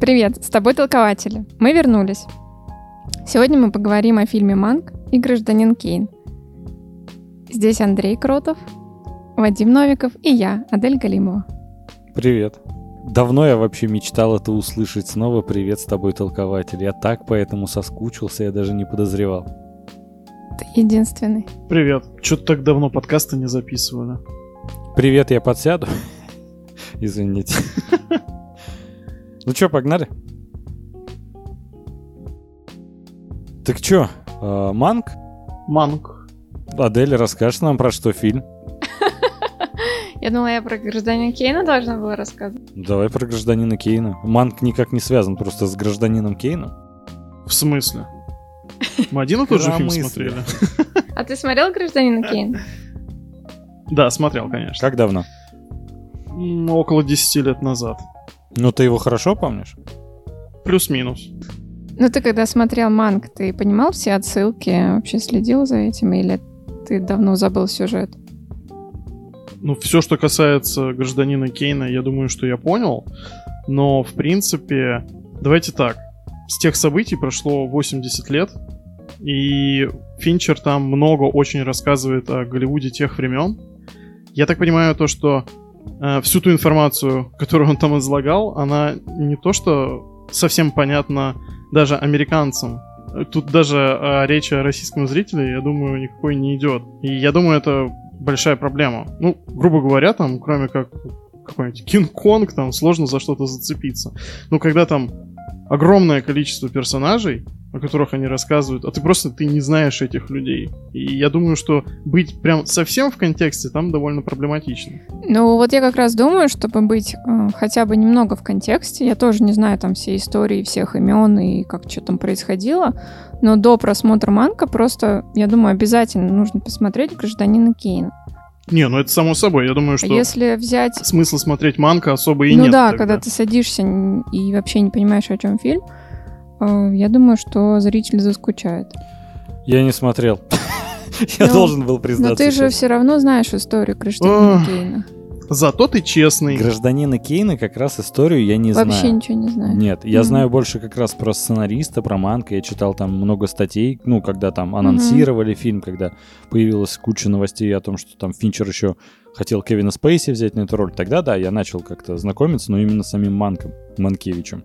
Привет, с тобой толкователи. Мы вернулись. Сегодня мы поговорим о фильме «Манк» и «Гражданин Кейн». Здесь Андрей Кротов, Вадим Новиков и я, Адель Галимова. Привет. Давно я вообще мечтал это услышать. Снова привет с тобой, толкователь. Я так поэтому соскучился, я даже не подозревал. Ты единственный. Привет. Что-то так давно подкасты не записывали. Привет, я подсяду. Извините. Ну что, погнали? Так чё, э, Манк? Манк. Адель, расскажешь нам про что фильм? Я думала, я про гражданина Кейна должна была рассказывать. Давай про гражданина Кейна. Манк никак не связан просто с гражданином Кейном. В смысле? Мы один и тот же фильм смотрели? А ты смотрел гражданина Кейна? Да, смотрел, конечно. Как давно? Около 10 лет назад. Ну, ты его хорошо помнишь? Плюс-минус. Ну ты когда смотрел Манк, ты понимал все отсылки, вообще следил за этим, или ты давно забыл сюжет? Ну, все, что касается гражданина Кейна, я думаю, что я понял. Но, в принципе, давайте так. С тех событий прошло 80 лет, и Финчер там много очень рассказывает о Голливуде тех времен. Я так понимаю, то, что э, всю ту информацию, которую он там излагал, она не то, что совсем понятна даже американцам. Тут даже э, речи о российском зрителе, я думаю, никакой не идет. И я думаю, это большая проблема. Ну, грубо говоря, там, кроме как какой-нибудь Кинг-Конг, там сложно за что-то зацепиться. Но когда там огромное количество персонажей, о которых они рассказывают, а ты просто ты не знаешь этих людей. И я думаю, что быть прям совсем в контексте там довольно проблематично. Ну вот я как раз думаю, чтобы быть э, хотя бы немного в контексте, я тоже не знаю там все истории всех имен и как что там происходило, но до просмотра Манка просто, я думаю, обязательно нужно посмотреть «Гражданина Кейна». Не, ну это само собой. Я думаю, А что Если взять... смысла смотреть Манка особо и ну нет. да, тогда. когда ты садишься и вообще не понимаешь, о чем фильм, э, я думаю, что зритель заскучает. Я не смотрел. Я Ну, должен был признаться. Но ты же все равно знаешь историю «Гражданина Ох. Кейна». Зато ты честный. Гражданина Кейна как раз историю я не Вообще знаю. ничего не знаю. Нет, я Мгм. знаю больше как раз про сценариста, про Манка. Я читал там много статей, ну, когда там анонсировали фильм, когда появилась куча новостей о том, что там Финчер еще хотел Кевина Спейси взять на эту роль. Тогда, да, я начал как-то знакомиться, но именно с самим Манком, Манкевичем.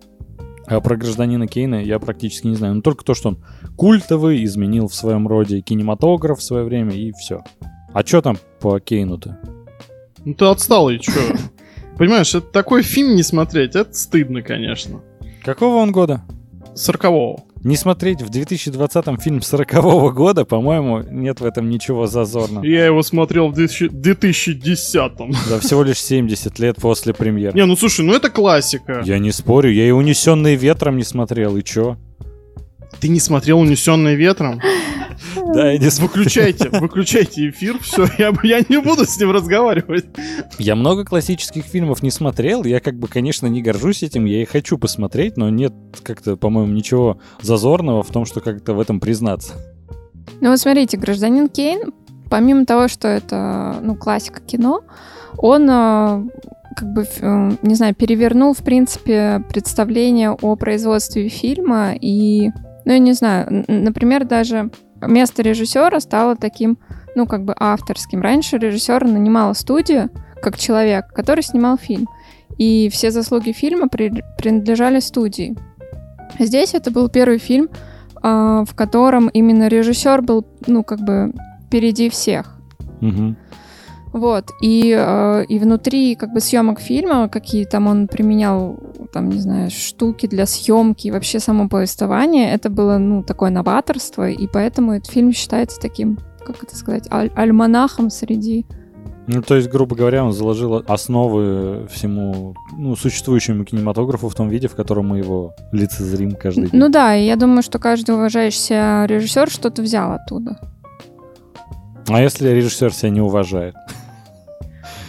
А про гражданина Кейна я практически не знаю. Ну, только то, что он культовый, изменил в своем роде кинематограф в свое время, и все. А что там по Кейну-то? Ну ты отсталый, чё? Понимаешь, это такой фильм не смотреть, это стыдно, конечно. Какого он года? Сорокового. Не смотреть в 2020 фильм 40 года, по-моему, нет в этом ничего зазорного. Я его смотрел в 2000 2010-м. Да, всего лишь 70 лет после премьеры. Не, ну слушай, ну это классика. Я не спорю, я и «Унесенный ветром» не смотрел, и чё? Ты не смотрел «Унесенный ветром»? Да, я не. Выключайте, выключайте эфир, все, я, я не буду с ним разговаривать. Я много классических фильмов не смотрел, я как бы, конечно, не горжусь этим, я и хочу посмотреть, но нет как-то, по-моему, ничего зазорного в том, что как-то в этом признаться. Ну вот смотрите, «Гражданин Кейн», помимо того, что это, ну, классика кино, он, э, как бы, э, не знаю, перевернул, в принципе, представление о производстве фильма и, ну, я не знаю, например, даже место режиссера стало таким, ну, как бы авторским. Раньше режиссер нанимал студию как человек, который снимал фильм. И все заслуги фильма при- принадлежали студии. Здесь это был первый фильм, а, в котором именно режиссер был, ну, как бы впереди всех. Мгм. Вот, и, э, и внутри как бы съемок фильма, какие там он применял, там, не знаю, штуки для съемки, вообще само повествование, это было, ну, такое новаторство, и поэтому этот фильм считается таким, как это сказать, аль- альманахом среди... Ну, то есть, грубо говоря, он заложил основы всему ну, существующему кинематографу в том виде, в котором мы его лицезрим каждый день. Ну да, и я думаю, что каждый уважающийся режиссер что-то взял оттуда. А если режиссер себя не уважает?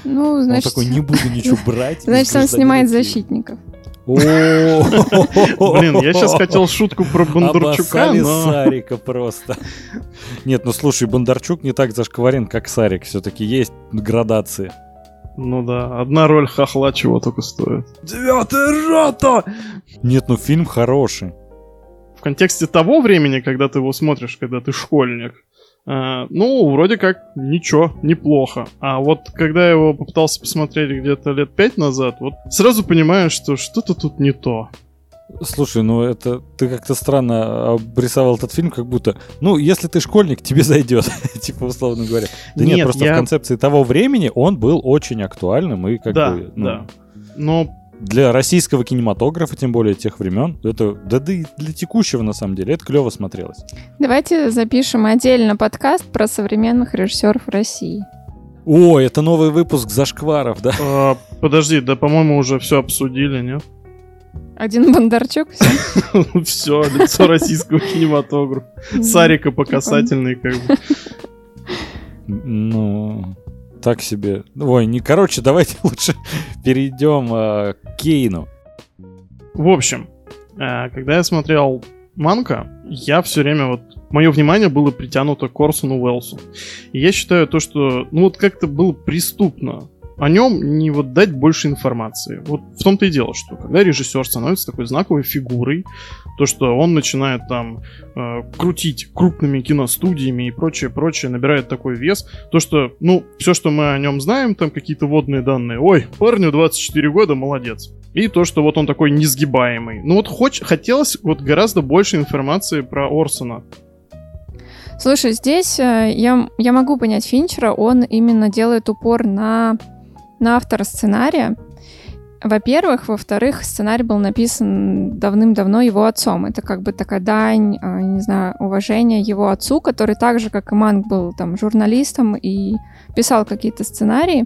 Ну, значит, Он такой, не буду ничего брать. значит он «Гражданина снимает Кейна». защитников. О, Блин, я сейчас хотел шутку про Бондарчука, но... Сарика просто. Нет, ну слушай, Бондарчук не так зашкварен, как Сарик. Все-таки есть градации. Ну да, одна роль хохла чего только стоит. Девятая рота! Нет, ну фильм хороший. В контексте того времени, когда ты его смотришь, когда ты школьник, э, ну, вроде как ничего, неплохо. А вот когда я его попытался посмотреть где-то лет пять назад, вот сразу понимаю, что что-то тут не то. Слушай, ну это ты как-то странно обрисовал этот фильм, как будто, ну, если ты школьник, тебе зайдет, типа условно говоря. Да нет, Нет, просто я- в концепции того времени он был очень актуальным и как да, бы, ну, да. Но для российского кинематографа, тем более тех времен, это, да, да и для текущего на самом деле, это клево смотрелось. Давайте запишем отдельно подкаст про современных режиссеров России. О, это новый выпуск зашкваров, да? а, подожди, да, по-моему, уже все обсудили, нет? Один Бондарчук, все. Все, лицо российского кинематографа. Сарика по касательной, как бы. Ну, так себе. Ой, не, короче, давайте лучше перейдем э, к Кейну. В общем, э, когда я смотрел Манка, я все время вот... Мое внимание было притянуто к Орсону Уэллсу. И я считаю то, что, ну вот как-то было преступно о нем не вот дать больше информации. Вот в том-то и дело, что когда режиссер становится такой знаковой фигурой, то, что он начинает там э, крутить крупными киностудиями и прочее, прочее, набирает такой вес, то, что, ну, все, что мы о нем знаем, там какие-то водные данные, ой, парню 24 года, молодец. И то, что вот он такой несгибаемый. Ну вот хоч- хотелось вот гораздо больше информации про Орсона. Слушай, здесь э, я, я могу понять Финчера, он именно делает упор на, на автора сценария. Во-первых, во-вторых, сценарий был написан давным-давно его отцом. Это как бы такая дань, э, не знаю, уважения его отцу, который так же, как и Манг, был там журналистом и писал какие-то сценарии.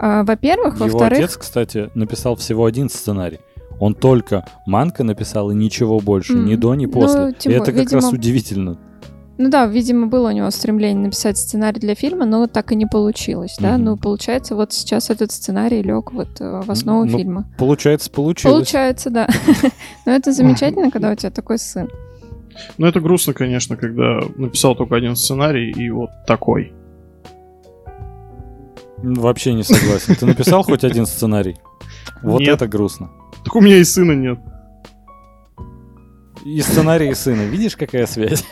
Э, Во-первых, Его во-вторых... отец, кстати, написал всего один сценарий. Он только Манка написал и ничего больше, М, ни до, ни ну, после. тем и это как раз видимо, удивительно. Ну да, видимо, было у него стремление написать сценарий для фильма, но так и не получилось, да. Мгм. Ну, получается, вот сейчас этот сценарий лег вот э, в основу Ну, фильма. Получается, получилось. Получается, да. Но это замечательно, когда у тебя такой сын. Но это грустно, конечно, когда написал только один сценарий и вот такой. Вообще не согласен. Ты написал хоть один сценарий? Вот это грустно. Так у меня и сына нет. И сценарий и сына. Видишь, какая связь?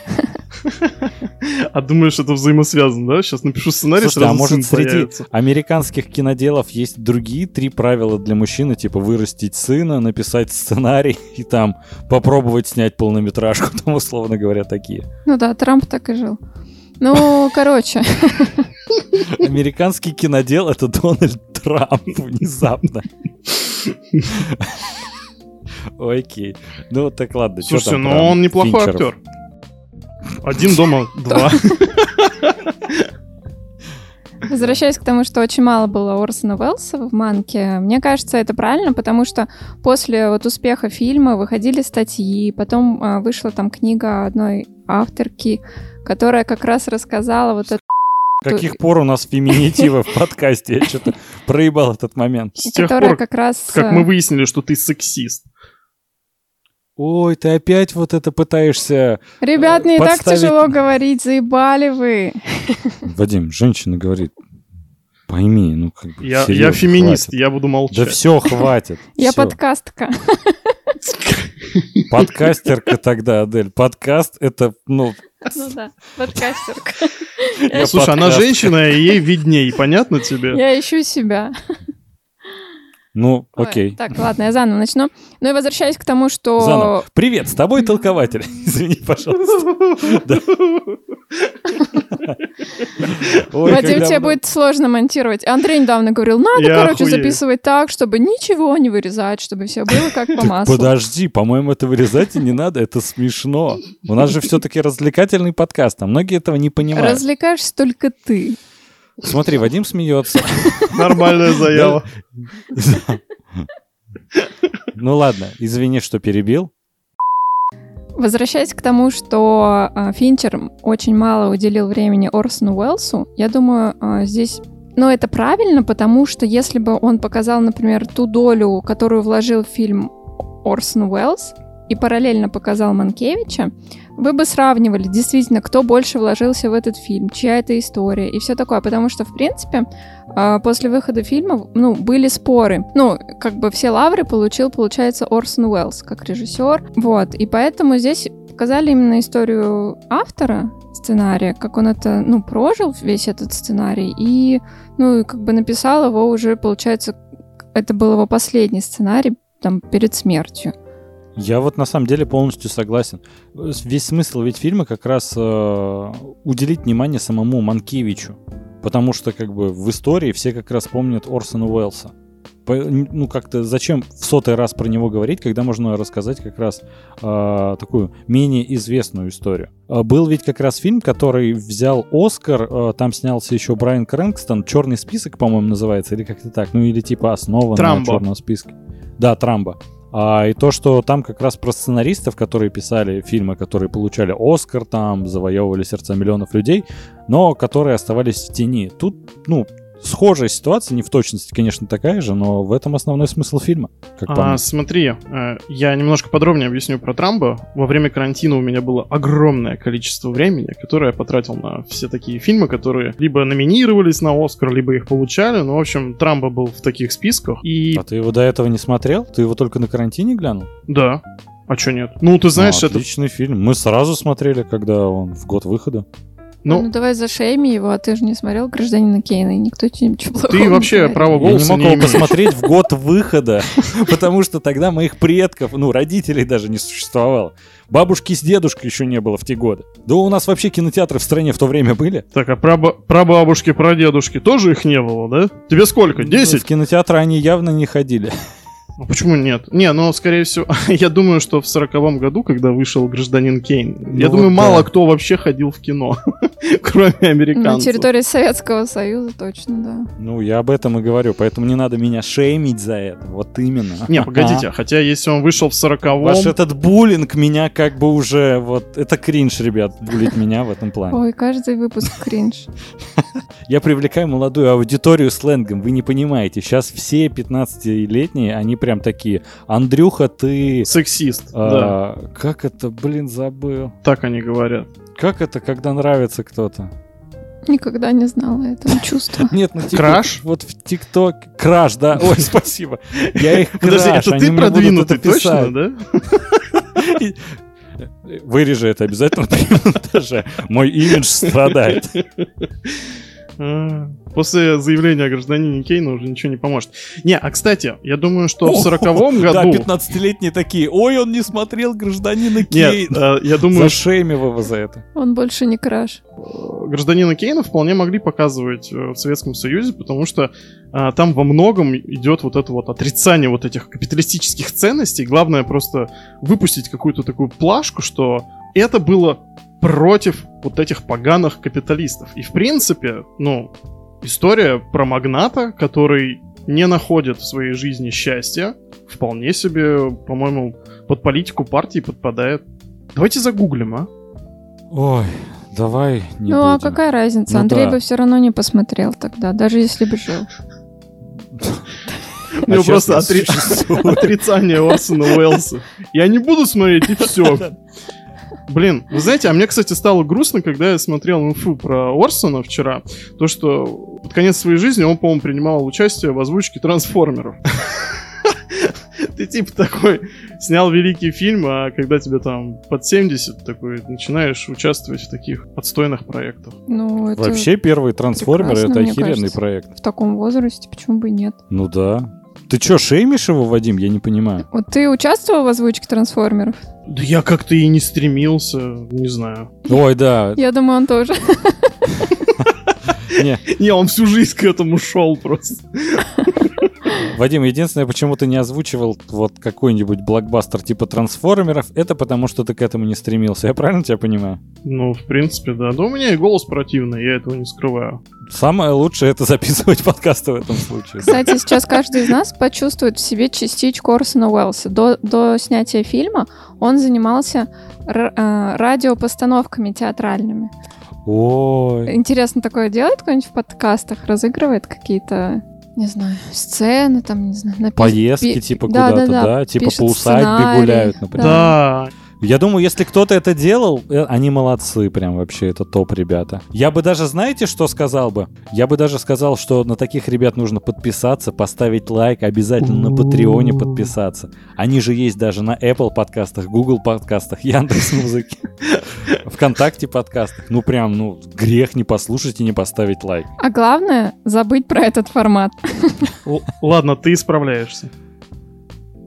А думаешь, это взаимосвязано, да? Сейчас напишу сценарий, Слушай, а сразу может сын среди появится. американских киноделов есть другие три правила для мужчины, типа вырастить сына, написать сценарий и там попробовать снять полнометражку, там, условно говоря, такие. Ну да, Трамп так и жил. Ну, короче, Американский кинодел — это Дональд Трамп внезапно. Окей. Ну, так ладно. Слушайте, там ну он неплохой актер. Один дома, два. возвращаясь к тому, что очень мало было Орсона Уэллса в Манке, мне кажется, это правильно, потому что после вот успеха фильма выходили статьи, потом а, вышла там книга одной авторки, которая как раз рассказала вот это С каких пор у нас феминитивы в подкасте? Я что-то проебал этот момент. С тех которая пор, как раз... как э, мы выяснили, что ты сексист. Ой, ты опять вот это пытаешься... Ребят, мне и так подставить- тяжело говорить, заебали вы. Вадим, женщина говорит, пойми, ну как бы, Я, я серьезно, феминист, хватит. я буду Да молчать. все, хватит. Я подкастка. Подкастерка тогда, Адель. Подкаст — это, ну... Ну да, подкастерка. я Слушай, она женщина, и ей видней, понятно тебе? Я ищу себя. Ну, Ой, окей. Так, ладно, я заново начну. Ну и возвращаясь к тому, что... Заново. Привет, с тобой толкователь. Извини, пожалуйста. Вадим, тебе будет сложно монтировать. Андрей недавно говорил, надо, короче, записывать так, чтобы ничего не вырезать, чтобы все было как по маслу. Подожди, по-моему, это вырезать и не надо, это смешно. У нас же все-таки развлекательный подкаст, а многие этого не понимают. Развлекаешься только ты. Смотри, Вадим смеется. Нормальная заява. Ну ладно, извини, что перебил. Возвращаясь к тому, что э, Финчер очень мало уделил времени Орсону Уэллсу, я думаю, э, здесь... Ну, это правильно, потому что если бы он показал, например, ту долю, которую вложил в фильм Орсон Уэллс, и параллельно показал Манкевича, вы бы сравнивали действительно, кто больше вложился в этот фильм, чья это история и все такое. Потому что, в принципе, а, после выхода фильма, ну, были споры. Ну, как бы все лавры получил, получается, Орсон Уэллс как режиссер. Вот. И поэтому здесь показали именно историю автора сценария, как он это, ну, прожил весь этот сценарий, и, ну, как бы написал его уже, получается, это был его последний сценарий, там, перед смертью. Я вот на самом деле полностью согласен. Весь смысл ведь фильма как раз э, уделить внимание самому Манкевичу. Потому что как бы в истории все как раз помнят Орсона Уэллса. Ну, как-то зачем в сотый раз про него говорить, когда можно рассказать как раз э, такую менее известную историю. Э, был ведь как раз фильм, который взял Оскар, э, там снялся еще Брайан Крэнкстон, «Черный список», по-моему, называется, или как-то так, ну или типа основа на «Черном списке». Да, Трамбо. А, и то, что там как раз про сценаристов, которые писали фильмы, которые получали Оскар, там завоевывали сердца миллионов людей, но которые оставались в тени. Тут, ну, схожая ситуация, не в точности, конечно, такая же, но в этом основной смысл фильма. Как а, смотри, э, я немножко подробнее объясню про Трамбо. Во время карантина у меня было огромное количество времени, которое я потратил на все такие фильмы, которые либо номинировались на Оскар, либо их получали. Ну, в общем, Трамбо был в таких списках. И... А ты его до этого не смотрел? Ты его только на карантине глянул? Да. А чё нет? Ну, ты знаешь, ну, отличный это... фильм. Мы сразу смотрели, когда он в год выхода. Ну, ну давай зашейми его, а ты же не смотрел «Гражданина Кейна», и никто тебе ничего плохого Ты вообще право голоса Я не мог его посмотреть в год выхода, потому что тогда моих предков, ну, родителей даже не существовало. Бабушки с дедушкой еще не было в те годы. Да у нас вообще кинотеатры в стране в то время были. Так, а про, про бабушки, про дедушки тоже их не было, да? Тебе сколько? Ну, Десять? В кинотеатры они явно не ходили. А почему нет? Не, ну, скорее всего, я думаю, что в сороковом году, когда вышел «Гражданин Кейн», ну, я думаю, вот мало да. кто вообще ходил в кино, кроме американцев. На территории Советского Союза точно, да. Ну, я об этом и говорю, поэтому не надо меня шеймить за это, вот именно. Не, погодите, хотя если он вышел в сороковом... Ваш этот буллинг меня как бы уже, вот, это кринж, ребят, булить меня в этом плане. Ой, каждый выпуск кринж. Я привлекаю молодую аудиторию сленгом, вы не понимаете, сейчас все 15-летние, они прям такие. Андрюха, ты... Сексист, а, да. Как это, блин, забыл. Так они говорят. Как это, когда нравится кто-то? Никогда не знала этого чувства. Нет, ну типа, Краш? Вот в ТикТок... Краш, да? Ой, спасибо. Я их Подожди, краш, это ты продвинутый точно, да? Вырежи это обязательно при монтаже. Мой имидж страдает. А, после заявления о гражданине Кейна уже ничего не поможет. Не, а кстати, я думаю, что в сороковом году... Да, 15-летние такие, ой, он не смотрел гражданина Кейна. Нет, а, я думаю... Зашеймив его за это. Он больше не краш. Гражданина Кейна вполне могли показывать э, в Советском Союзе, потому что а, там во многом идет вот это вот отрицание вот этих капиталистических ценностей. Главное просто выпустить какую-то такую плашку, что это было против вот этих поганых капиталистов. И в принципе, ну, история про магната, который не находит в своей жизни счастья, вполне себе, по-моему, под политику партии подпадает. Давайте загуглим, а? Ой, давай не Ну, будем. а какая разница? Ну, Андрей да. бы все равно не посмотрел тогда, даже если бы жил. У него а просто отрицание Орсона Уэллса. Я не буду смотреть, и все. Блин, вы знаете, а мне, кстати, стало грустно, когда я смотрел инфу про Орсона вчера, то, что под конец своей жизни он, по-моему, принимал участие в озвучке трансформеров. Ты типа такой снял великий фильм, а когда тебе там под 70, такой начинаешь участвовать в таких отстойных проектах. Ну, это Вообще первый трансформер это охеренный кажется. проект. В таком возрасте почему бы и нет? Ну да. Ты что, шеймишь его, Вадим? Я не понимаю. Вот ты участвовал в озвучке трансформеров? Да я как-то и не стремился, не знаю. Ой, да. Я думаю, он тоже. Не. не, он всю жизнь к этому шел просто. Вадим, единственное, почему ты не озвучивал вот какой-нибудь блокбастер типа трансформеров, это потому что ты к этому не стремился. Я правильно тебя понимаю? Ну, в принципе, да. Да у меня и голос противный, я этого не скрываю. Самое лучшее это записывать подкасты в этом случае. Кстати, сейчас каждый из нас почувствует в себе частичку Орсона Уэллса. До, до снятия фильма он занимался э, радиопостановками театральными. Ой. Интересно, такое делает кто-нибудь в подкастах? Разыгрывает какие-то не знаю, сцены, там, не знаю, напис... Поездки, пи- типа, да, куда-то, да, да, да, типа по усадьбе сценарий. гуляют, например. Да. Я думаю, если кто-то это делал, э, они молодцы прям вообще, это топ ребята. Я бы даже, знаете, что сказал бы? Я бы даже сказал, что на таких ребят нужно подписаться, поставить лайк, обязательно на Патреоне подписаться. Они же есть даже на Apple подкастах, Google подкастах, Яндекс музыки, ВКонтакте подкастах. Ну прям, ну грех не послушать и не поставить лайк. А главное, забыть про этот формат. Ладно, ты справляешься.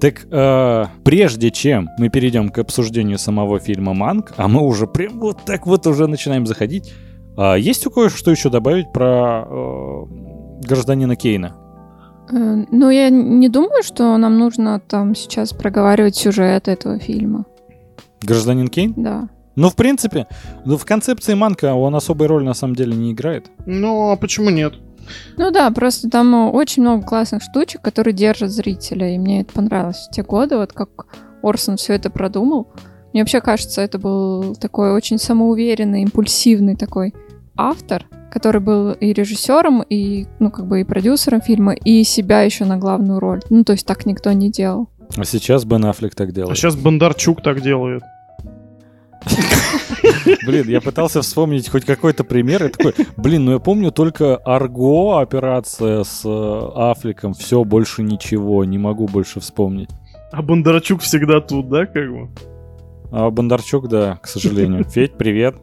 Так э, прежде чем мы перейдем к обсуждению самого фильма Манк, а мы уже прям вот так вот уже начинаем заходить, а есть у кое-что еще добавить про э, гражданина Кейна? Э, Ну, я не думаю, что нам нужно там сейчас проговаривать сюжет этого фильма. Гражданин Кейн? Да. Ну, в принципе, ну, в концепции Манка он особой роли на самом деле не играет. Ну, а почему нет? Ну да, просто там э, очень много классных штучек, которые держат зрителя, и мне это понравилось в те годы, вот как Орсон все это продумал. Мне вообще кажется, это был такой очень самоуверенный, импульсивный такой автор, который был и режиссером, и, ну, как бы и продюсером фильма, и себя еще на главную роль. Ну, то есть так никто не делал. А сейчас Бен Аффлек так А делает. сейчас Бондарчук так делает. Блин, я пытался вспомнить хоть какой-то пример. И такой, блин, ну я помню только Арго операция с э, Аффлеком. Все, больше ничего, не могу больше вспомнить. А Бондарчук всегда тут, да, как бы? А Бондарчук, да, к сожалению. Федь, привет.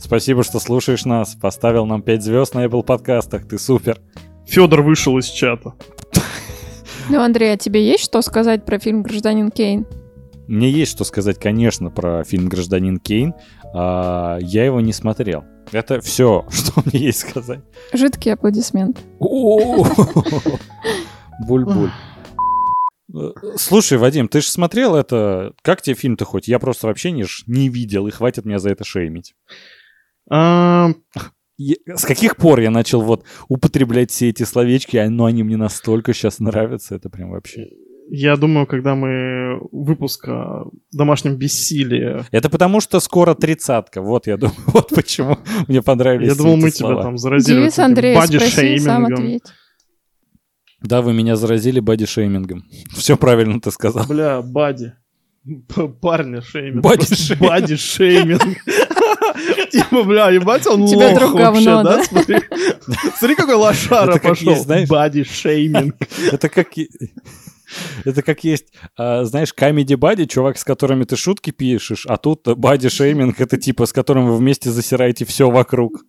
Спасибо, что слушаешь нас. Поставил нам 5 звезд на Apple подкастах. Ты супер. Федор вышел из чата. Ну, Андрей, а тебе есть что сказать про фильм «Гражданин Кейн»? Мне есть что сказать, конечно, про фильм «Гражданин Кейн». А, я его не смотрел. Это все, что мне есть сказать. Жидкий аплодисмент. Буль-буль. Слушай, Вадим, ты же смотрел это? Как тебе фильм-то хоть? Я просто вообще не, ж- не видел, и хватит меня за это шеймить. А, С каких пор я начал вот употреблять все эти словечки, а, но они мне настолько сейчас нравятся, это прям вообще... я думаю, когда мы выпуск о домашнем бессилии... Это потому, что скоро тридцатка, вот я думаю, вот почему мне понравились Я думал, мы тебя там заразили Девиз Андрея, спроси, сам бади-шеймингом. ответь. Да, вы меня заразили бодишеймингом. Все правильно ты сказал. Бля, бади. Парня шейминг. Боди-шейминг. Типа, бля, ебать, он тебя лох вообще, говно, да? да? Смотри, Смотри, какой лошара Это как пошел. есть, знаешь- Боди-шейминг. Это как... Это как есть, а, знаешь, комеди бади, чувак, с которыми ты шутки пишешь, а тут бади шейминг, это типа, с которым вы вместе засираете все вокруг.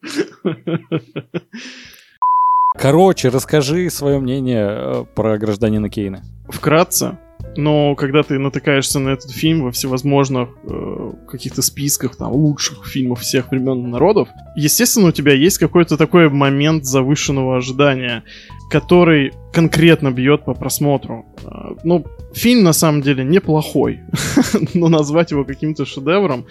Короче, расскажи свое мнение э, про гражданина Кейна. Вкратце, но когда ты натыкаешься на этот фильм во всевозможных э, каких-то списках там лучших фильмов всех времен и народов, естественно, у тебя есть какой-то такой момент завышенного ожидания, который конкретно бьет по просмотру. Э, ну, фильм на самом деле неплохой, но назвать его каким-то шедевром.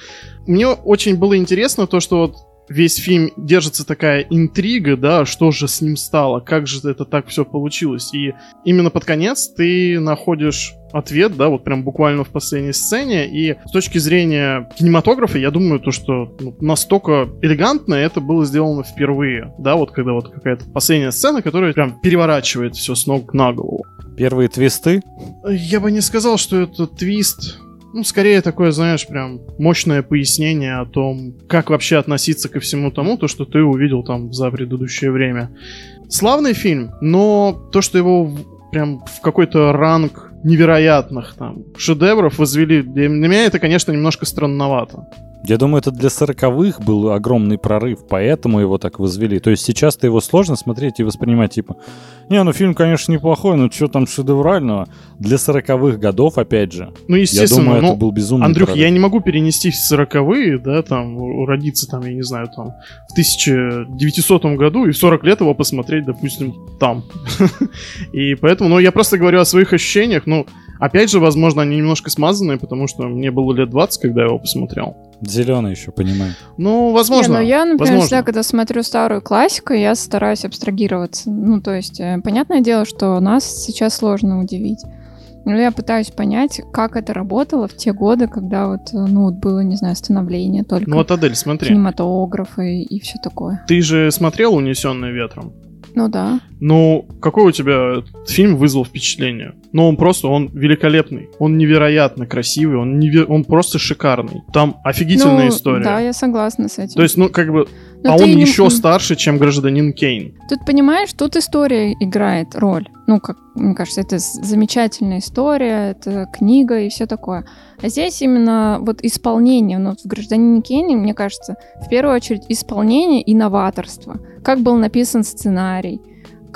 Мне очень было интересно то, что вот весь фильм держится такая интрига, да, что же с ним стало, как же это так все получилось. И именно под конец ты находишь ответ, да, вот прям буквально в последней сцене. И с точки зрения кинематографа, я думаю, то, что ну, настолько элегантно это было сделано впервые, да, вот когда вот какая-то последняя сцена, которая прям переворачивает все с ног на голову. Первые твисты. Я бы не сказал, что это твист. Ну, скорее такое, знаешь, прям мощное пояснение о том, как вообще относиться ко всему тому, то, что ты увидел там за предыдущее время. Славный фильм, но то, что его прям в какой-то ранг невероятных там шедевров возвели, для меня это, конечно, немножко странновато. Я думаю, это для сороковых был огромный прорыв, поэтому его так возвели. То есть сейчас-то его сложно смотреть и воспринимать, типа, не, ну фильм, конечно, неплохой, но что там шедеврального? Для сороковых годов, опять же. Ну, Я естественно, думаю, ну, это был безумный Андрюх, прорыв. я не могу перенести в сороковые, да, там, родиться там, я не знаю, там, в 1900 году и в 40 лет его посмотреть, допустим, там. И поэтому, ну, я просто говорю о своих ощущениях, ну, опять же, возможно, они немножко смазанные, потому что мне было лет 20, когда я его посмотрел. Зеленый еще, понимаю. Ну, возможно. Не, ну я, например, возможно. всегда, когда смотрю старую классику, я стараюсь абстрагироваться. Ну, то есть, э, понятное дело, что нас сейчас сложно удивить. Но я пытаюсь понять, как это работало в те годы, когда вот, э, ну, вот было, не знаю, становление только Ну вот, Адель, смотри. кинематографа и, и все такое. Ты же смотрел «Унесенный ветром»? Ну да. Ну, какой у тебя фильм вызвал впечатление? Ну, он просто, он великолепный. Он невероятно красивый, он, неве... он просто шикарный. Там офигительная Ну, история. Да, я согласна с этим. То есть, ну, как бы, Но а он не- еще старше, чем гражданин Кейн. Тут, понимаешь, тут история играет роль. Ну, как мне кажется, это замечательная история, это книга и все такое. А здесь именно вот исполнение, ну, в «Гражданине Кейне», мне кажется, в первую очередь исполнение и новаторство. Как был написан сценарий,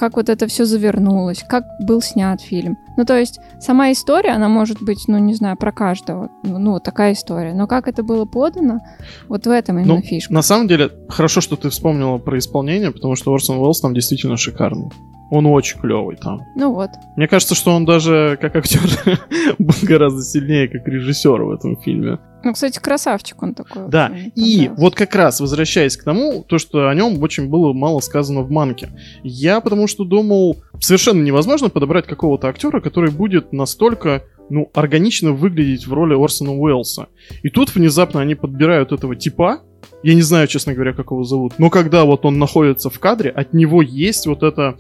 как вот это все завернулось, как был снят фильм. Ну, то есть сама история, она может быть, ну, не знаю, про каждого. Ну, ну, вот такая история. Но как это было подано, вот в этом именно Ну, фишка. На самом деле, хорошо, что ты вспомнила про исполнение, потому что Орсон Уэллс там действительно шикарный. Он очень клевый там. Ну вот. Мне кажется, что он даже как актер был гораздо сильнее, как режиссер в этом фильме. Ну, кстати, красавчик он такой. Да, и вот как раз, возвращаясь к тому, то, что о нем очень было мало сказано в Манке. Я потому что думал, совершенно невозможно подобрать какого-то актера, который будет настолько, ну, органично выглядеть в роли Орсона Уэллса. И тут внезапно они подбирают этого типа, я не знаю, честно говоря, как его зовут, но когда вот он находится в кадре, от него есть вот эта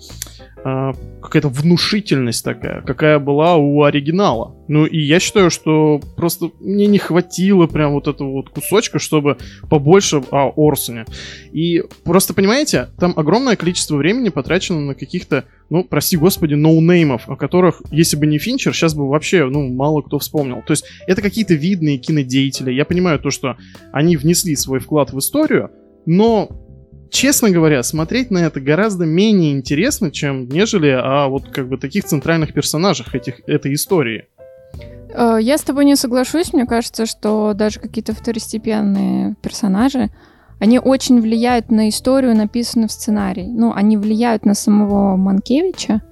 а, какая-то внушительность такая, какая была у оригинала. Ну и я считаю, что просто мне не хватило прям вот этого вот кусочка, чтобы побольше о Орсоне. И просто понимаете, там огромное количество времени потрачено на каких-то, ну, прости господи, ноунеймов, о которых, если бы не Финчер, сейчас бы вообще, ну, мало кто вспомнил. То есть это какие-то видные кинодеятели. Я понимаю то, что они внесли свой вклад в историю, но честно говоря, смотреть на это гораздо менее интересно, чем нежели о вот как бы таких центральных персонажах этих, этой истории. Э, Я с тобой не соглашусь. Мне кажется, что даже какие-то второстепенные персонажи, они очень влияют на историю, написанную в сценарии. Ну, они влияют на самого Манкевича.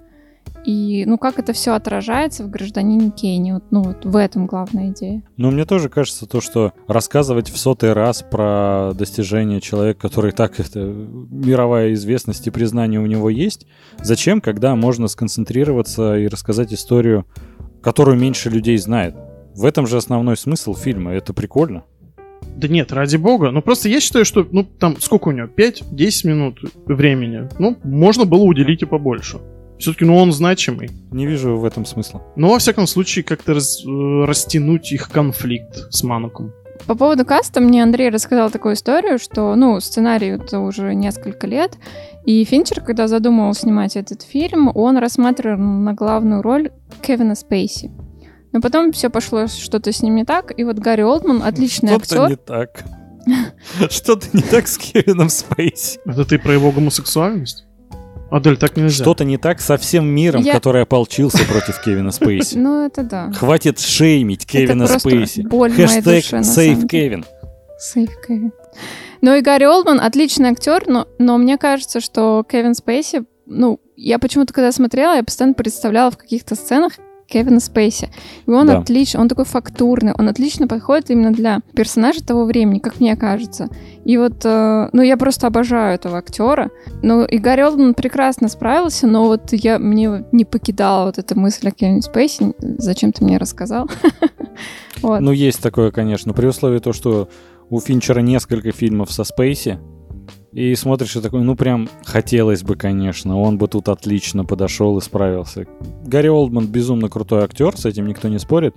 И, ну, как это все отражается в гражданине Кейне. Вот, ну, вот в этом главная идея. Ну, мне тоже кажется то, что рассказывать в сотый раз про достижение человека, который так это мировая известность и признание у него есть, зачем, когда можно сконцентрироваться и рассказать историю, которую меньше людей знает. В этом же основной смысл фильма, это прикольно. Да нет, ради бога. Ну просто я считаю, что, ну там, сколько у него? 5-10 минут времени. Ну, можно было уделить и побольше. Все-таки, ну он значимый. Не вижу в этом смысла. Но, во всяком случае, как-то раз- э, растянуть их конфликт с Маноком. По поводу каста мне Андрей рассказал такую историю, что, ну, сценарий это уже несколько лет, и Финчер, когда задумывал снимать этот фильм, он рассматривал на главную роль Кевина Спейси. Но потом все пошло что-то с ним не так, и вот Гарри Олдман отличный Что-то актер. не так. Что-то не так с Кевином Спейси. Это ты про его гомосексуальность? Адель, так нельзя. Что-то не так со всем миром, Я- который ополчился против Кевина Спейси. Ну, это да. Хватит шеймить Кевина Спейси. Хэштег деле. Кевин. Сейф Кевин. Ну и Гарри Олдман отличный актер, но, но мне кажется, что Кевин Спейси, ну, я почему-то, когда смотрела, я постоянно представляла в каких-то сценах Кевина Спейси. И он Да. отлично, он такой фактурный, он отлично подходит именно для персонажа того времени, как мне кажется. И вот, э, ну, я просто обожаю этого актера. Ну, и Гарри Олдман прекрасно справился, но вот я, мне не покидала вот эта мысль о Кевине Спейси. Зачем ты мне рассказал? Ну, есть такое, конечно, при условии то, что у Финчера несколько фильмов со Спейси, и смотришь и такой, ну прям хотелось бы, конечно, он бы тут отлично подошел и справился. Гарри Олдман безумно крутой актер, с этим никто не спорит.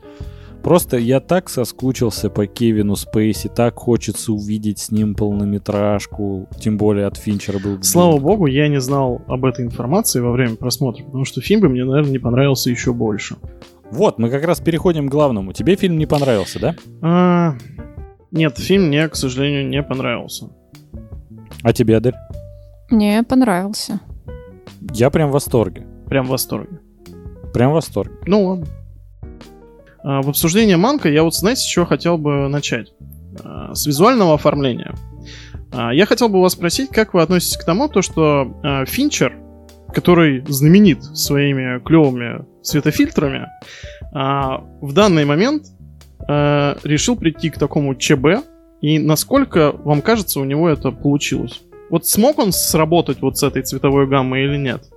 Просто я так соскучился по Кевину Спейси, так хочется увидеть с ним полнометражку, тем более от Финчера был. бы Слава богу, я не знал об этой информации во время просмотра, потому что фильм бы мне, наверное, не понравился еще больше. Вот, мы как раз переходим к главному. Тебе фильм не понравился, да? А, Нет, фильм мне, к сожалению, не понравился. А тебе, Адель? Мне понравился. Я прям в восторге. Прям в восторге. Прям в восторге. Ну ладно. А, В обсуждение Манка я вот, знаете, с чего хотел бы начать? А, С визуального оформления. А, Я хотел бы вас спросить, как вы относитесь к тому, то, что а, Финчер, который знаменит своими клевыми светофильтрами, а, в данный момент а, решил прийти к такому ЧБ, и насколько вам кажется, у него это получилось? Вот смог он сработать вот с этой цветовой гаммой или нет?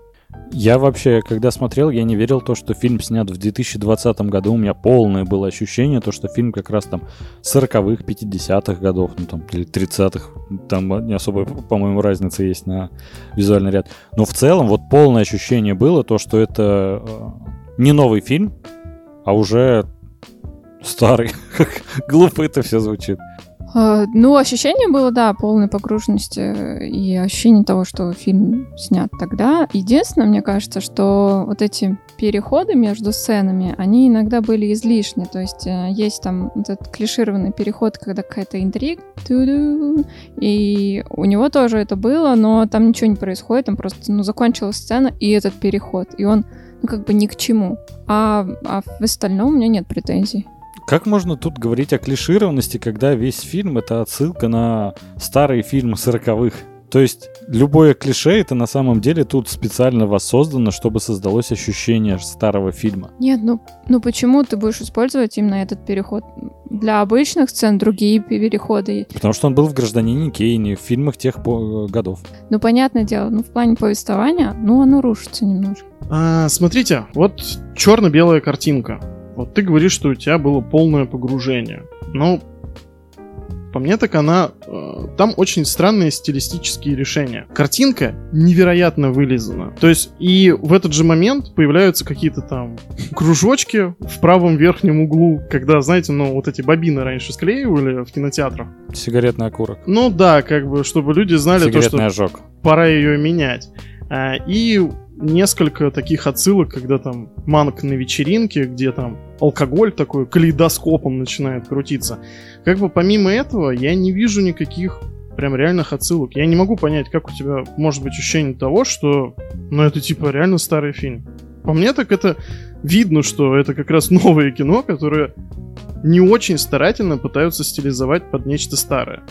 Я вообще, когда смотрел, я не верил то, что фильм снят в 2020 году. У меня полное было ощущение, то, что фильм как раз там 40-х, 50-х годов, ну там, или 30-х. Там не особо, по-моему, разница есть на визуальный ряд. Но в целом вот полное ощущение было то, что это э, не новый фильм, а уже старый. Глупо это все звучит. А, ну, ощущение было, да, полной погруженности и ощущение того, что фильм снят тогда. Единственное, мне кажется, что вот эти переходы между сценами, они иногда были излишни. То есть э, есть там вот этот клишированный переход, когда какая-то интрига, и у него тоже это было, но там ничего не происходит, там просто, ну, закончилась сцена и этот переход, и он, ну, как бы ни к чему. А, а в остальном у меня нет претензий. Как можно тут говорить о клишированности, когда весь фильм — это отсылка на старые фильмы сороковых? То есть любое клише это на самом деле тут специально воссоздано, чтобы создалось ощущение старого фильма. Нет, ну, ну почему ты будешь использовать именно этот переход? Для обычных сцен другие переходы. Потому что он был в «Гражданине Кейне», в фильмах тех годов. Ну, понятное дело, ну, в плане повествования, ну, оно рушится немножко. А, смотрите, вот черно-белая картинка. Вот ты говоришь, что у тебя было полное погружение. Ну, по мне так она... Э, там очень странные стилистические решения. Картинка невероятно вылизана. То есть и в этот же момент появляются какие-то там кружочки в правом верхнем углу, когда, знаете, ну вот эти бобины раньше склеивали в кинотеатрах. Сигаретный окурок. Ну да, как бы, чтобы люди знали то, что ожог. пора ее менять. А, и несколько таких отсылок, когда там манк на вечеринке, где там алкоголь такой калейдоскопом начинает крутиться. Как бы помимо этого, я не вижу никаких прям реальных отсылок. Я не могу понять, как у тебя может быть ощущение того, что, ну, это типа реально старый фильм. По мне так это видно, что это как раз новое кино, которое не очень старательно пытаются стилизовать под нечто старое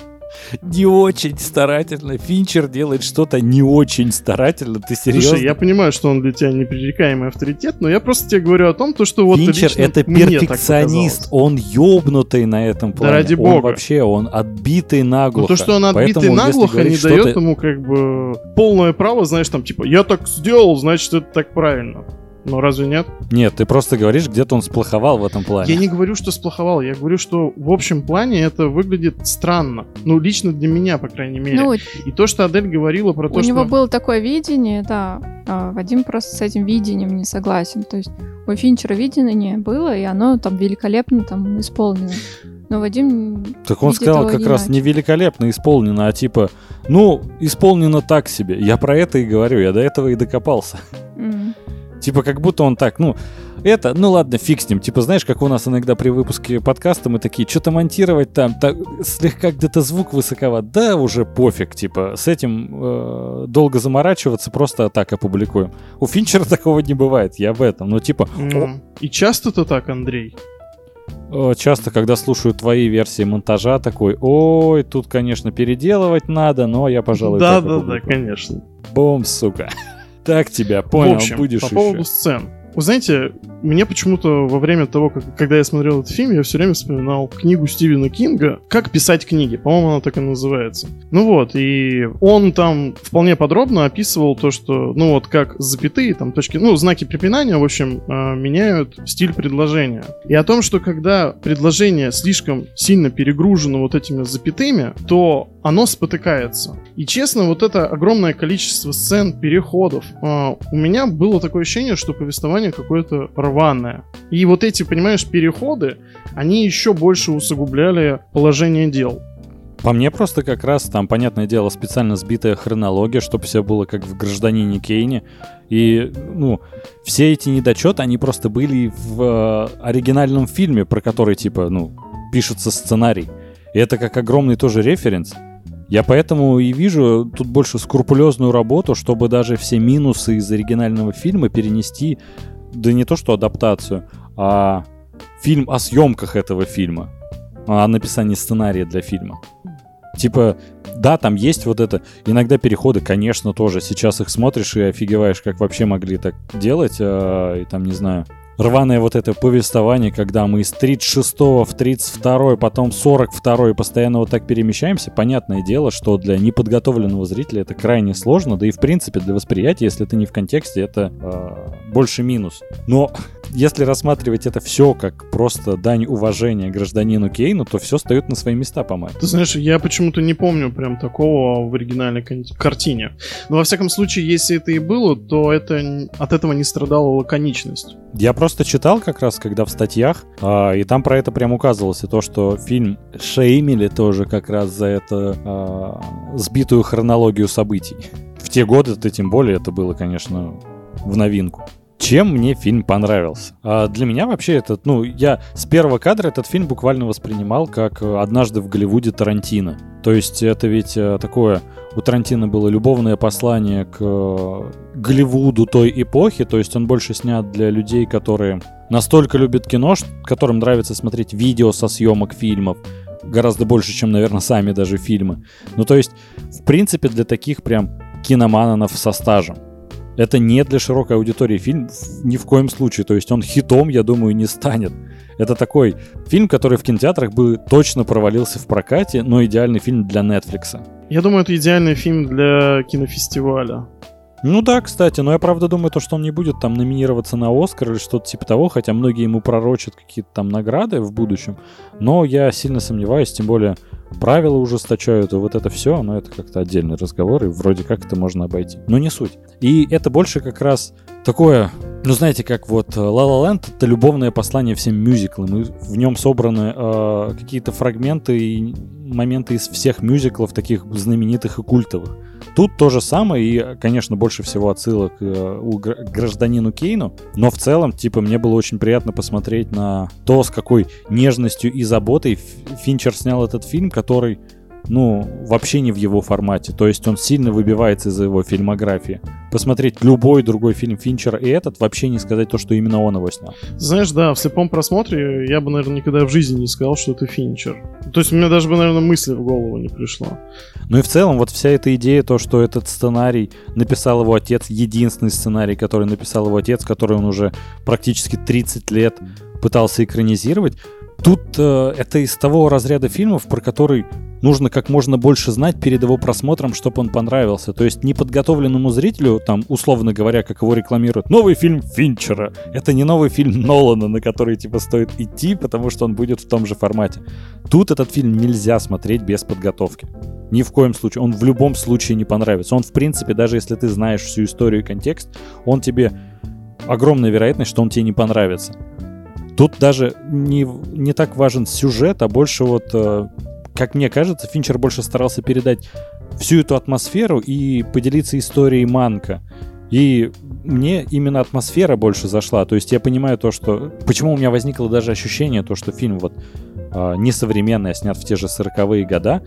не очень старательно. Финчер делает что-то не очень старательно. Ты серьезно? Слушай, я понимаю, что он для тебя непререкаемый авторитет, но я просто тебе говорю о том, то, что вот Финчер это перфекционист. Он ёбнутый на этом плане. Да ради бога. Он вообще, он отбитый наглухо. Ну то, что он отбитый Поэтому, наглухо, не дает ему как бы полное право, знаешь, там типа, я так сделал, значит, это так правильно. Ну, разве нет? Нет, ты просто говоришь, где-то он сплоховал в этом плане. Я не говорю, что сплоховал. Я говорю, что в общем плане это выглядит странно. Ну, лично для меня, по крайней мере. Ну, и то, что Адель говорила про то, что... У него было такое видение, да. А Вадим просто с этим видением не согласен. То есть у Финчера видение было, и оно там великолепно там исполнено. Но Вадим... Так он сказал как не раз иначе. не великолепно исполнено, а типа, ну, исполнено так себе. Я про это и говорю, я до этого и докопался. Mm. Типа, как будто он так, ну, это, ну ладно, фиг с ним. Типа, знаешь, как у нас иногда при выпуске подкаста мы такие, что-то монтировать там, так, слегка где-то звук высоковат. Да, уже пофиг, типа, с этим э, долго заморачиваться, просто так опубликуем. У Финчера такого не бывает, я об этом. Ну, типа... Mm. И часто-то так, Андрей? Часто, когда слушаю твои версии монтажа, такой, ой, тут, конечно, переделывать надо, но я, пожалуй, Да, да, конечно. Бум, сука. Так тебя, понял, В общем, будешь по поводу еще. сцен. Вы знаете, мне почему-то во время того, как, когда я смотрел этот фильм, я все время вспоминал книгу Стивена Кинга «Как писать книги». По-моему, она так и называется. Ну вот, и он там вполне подробно описывал то, что, ну вот, как запятые, там, точки, ну, знаки препинания, в общем, э, меняют стиль предложения. И о том, что когда предложение слишком сильно перегружено вот этими запятыми, то оно спотыкается. И честно, вот это огромное количество сцен, переходов, э, у меня было такое ощущение, что повествование какое-то рваное. И вот эти, понимаешь, переходы, они еще больше усугубляли положение дел. По мне просто как раз там, понятное дело, специально сбитая хронология, чтобы все было как в «Гражданине Кейне». И, ну, все эти недочеты, они просто были в э, оригинальном фильме, про который, типа, ну, пишется сценарий. И это как огромный тоже референс. Я поэтому и вижу тут больше скрупулезную работу, чтобы даже все минусы из оригинального фильма перенести да не то что адаптацию, а фильм о съемках этого фильма, о написании сценария для фильма. Типа, да, там есть вот это. Иногда переходы, конечно, тоже. Сейчас их смотришь и офигеваешь, как вообще могли так делать. Э, и там, не знаю, рваное вот это повествование, когда мы из 36 в 32, потом 42 и постоянно вот так перемещаемся, понятное дело, что для неподготовленного зрителя это крайне сложно, да и в принципе для восприятия, если ты не в контексте, это э, больше минус. Но если рассматривать это все как просто дань уважения гражданину Кейну, то все встает на свои места, по-моему. Ты знаешь, я почему-то не помню прям такого в оригинальной картине. Но во всяком случае, если это и было, то это от этого не страдала лаконичность. Я просто читал как раз, когда в статьях, а, и там про это прям указывалось, и то, что фильм шеймили тоже как раз за это а, сбитую хронологию событий. В те годы-то тем более это было, конечно, в новинку. Чем мне фильм понравился? А для меня вообще этот, ну, я с первого кадра этот фильм буквально воспринимал как э, «Однажды в Голливуде Тарантино». То есть это ведь э, такое, у Тарантино было любовное послание к э, Голливуду той эпохи, то есть он больше снят для людей, которые настолько любят кино, которым нравится смотреть видео со съемок фильмов, гораздо больше, чем, наверное, сами даже фильмы. Ну, то есть, в принципе, для таких прям киноманов со стажем. Это не для широкой аудитории фильм ни в коем случае. То есть он хитом, я думаю, не станет. Это такой фильм, который в кинотеатрах бы точно провалился в прокате, но идеальный фильм для Netflix. Я думаю, это идеальный фильм для кинофестиваля. Ну да, кстати, но я правда думаю, то, что он не будет там номинироваться на Оскар или что-то типа того, хотя многие ему пророчат какие-то там награды в будущем, но я сильно сомневаюсь, тем более правила ужесточают, и вот это все, но это как-то отдельный разговор, и вроде как это можно обойти. Но не суть. И это больше как раз такое, ну знаете, как вот La La Land это любовное послание всем мюзиклам, и в нем собраны э, какие-то фрагменты и моменты из всех мюзиклов, таких знаменитых и культовых. Тут то же самое, и, конечно, больше всего отсылок э, у гражданину Кейну, но в целом, типа, мне было очень приятно посмотреть на то, с какой нежностью и заботой Финчер снял этот фильм, который ну, вообще не в его формате. То есть он сильно выбивается из его фильмографии. Посмотреть любой другой фильм Финчера и этот, вообще не сказать то, что именно он его снял. Знаешь, да, в слепом просмотре я бы, наверное, никогда в жизни не сказал, что это Финчер. То есть у меня даже бы, наверное, мысли в голову не пришло. Ну и в целом, вот вся эта идея, то, что этот сценарий написал его отец, единственный сценарий, который написал его отец, который он уже практически 30 лет пытался экранизировать, Тут э, это из того разряда фильмов, про который нужно как можно больше знать перед его просмотром, чтобы он понравился. То есть неподготовленному зрителю, там, условно говоря, как его рекламируют, новый фильм Финчера. Это не новый фильм Нолана, на который, типа, стоит идти, потому что он будет в том же формате. Тут этот фильм нельзя смотреть без подготовки. Ни в коем случае. Он в любом случае не понравится. Он, в принципе, даже если ты знаешь всю историю и контекст, он тебе... Огромная вероятность, что он тебе не понравится. Тут даже не, не так важен сюжет, а больше вот, э, как мне кажется, Финчер больше старался передать всю эту атмосферу и поделиться историей Манка. И мне именно атмосфера больше зашла. То есть я понимаю то, что... Почему у меня возникло даже ощущение, то, что фильм вот э, несовременный, а снят в те же 40-е года,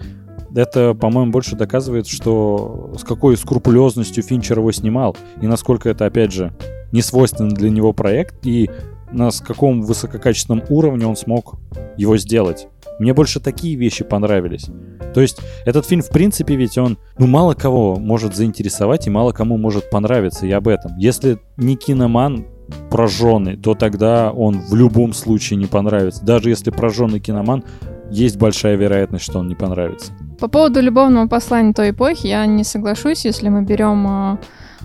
это, по-моему, больше доказывает, что с какой скрупулезностью Финчер его снимал, и насколько это, опять же, не свойственный для него проект, и на с каком высококачественном уровне он смог его сделать. Мне больше такие вещи понравились. То есть этот фильм, в принципе, ведь он, ну, мало кого может заинтересовать и мало кому может понравиться, я об этом. Если не киноман прожженный, то тогда он в любом случае не понравится. Даже если прожженный киноман, есть большая вероятность, что он не понравится. По поводу любовного послания той эпохи я не соглашусь, если мы берем а,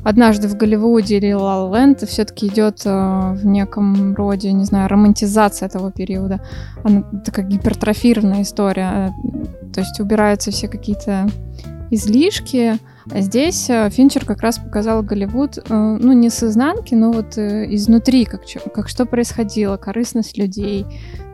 однажды в Голливуде или La Land все-таки идет э, в неком роде, не знаю, романтизация этого периода. Она такая гипертрофированная история. То есть убираются все какие-то излишки. А здесь э, Финчер как раз показал Голливуд, э, ну, не с изнанки, но вот э, изнутри, как, как что происходило, корыстность людей,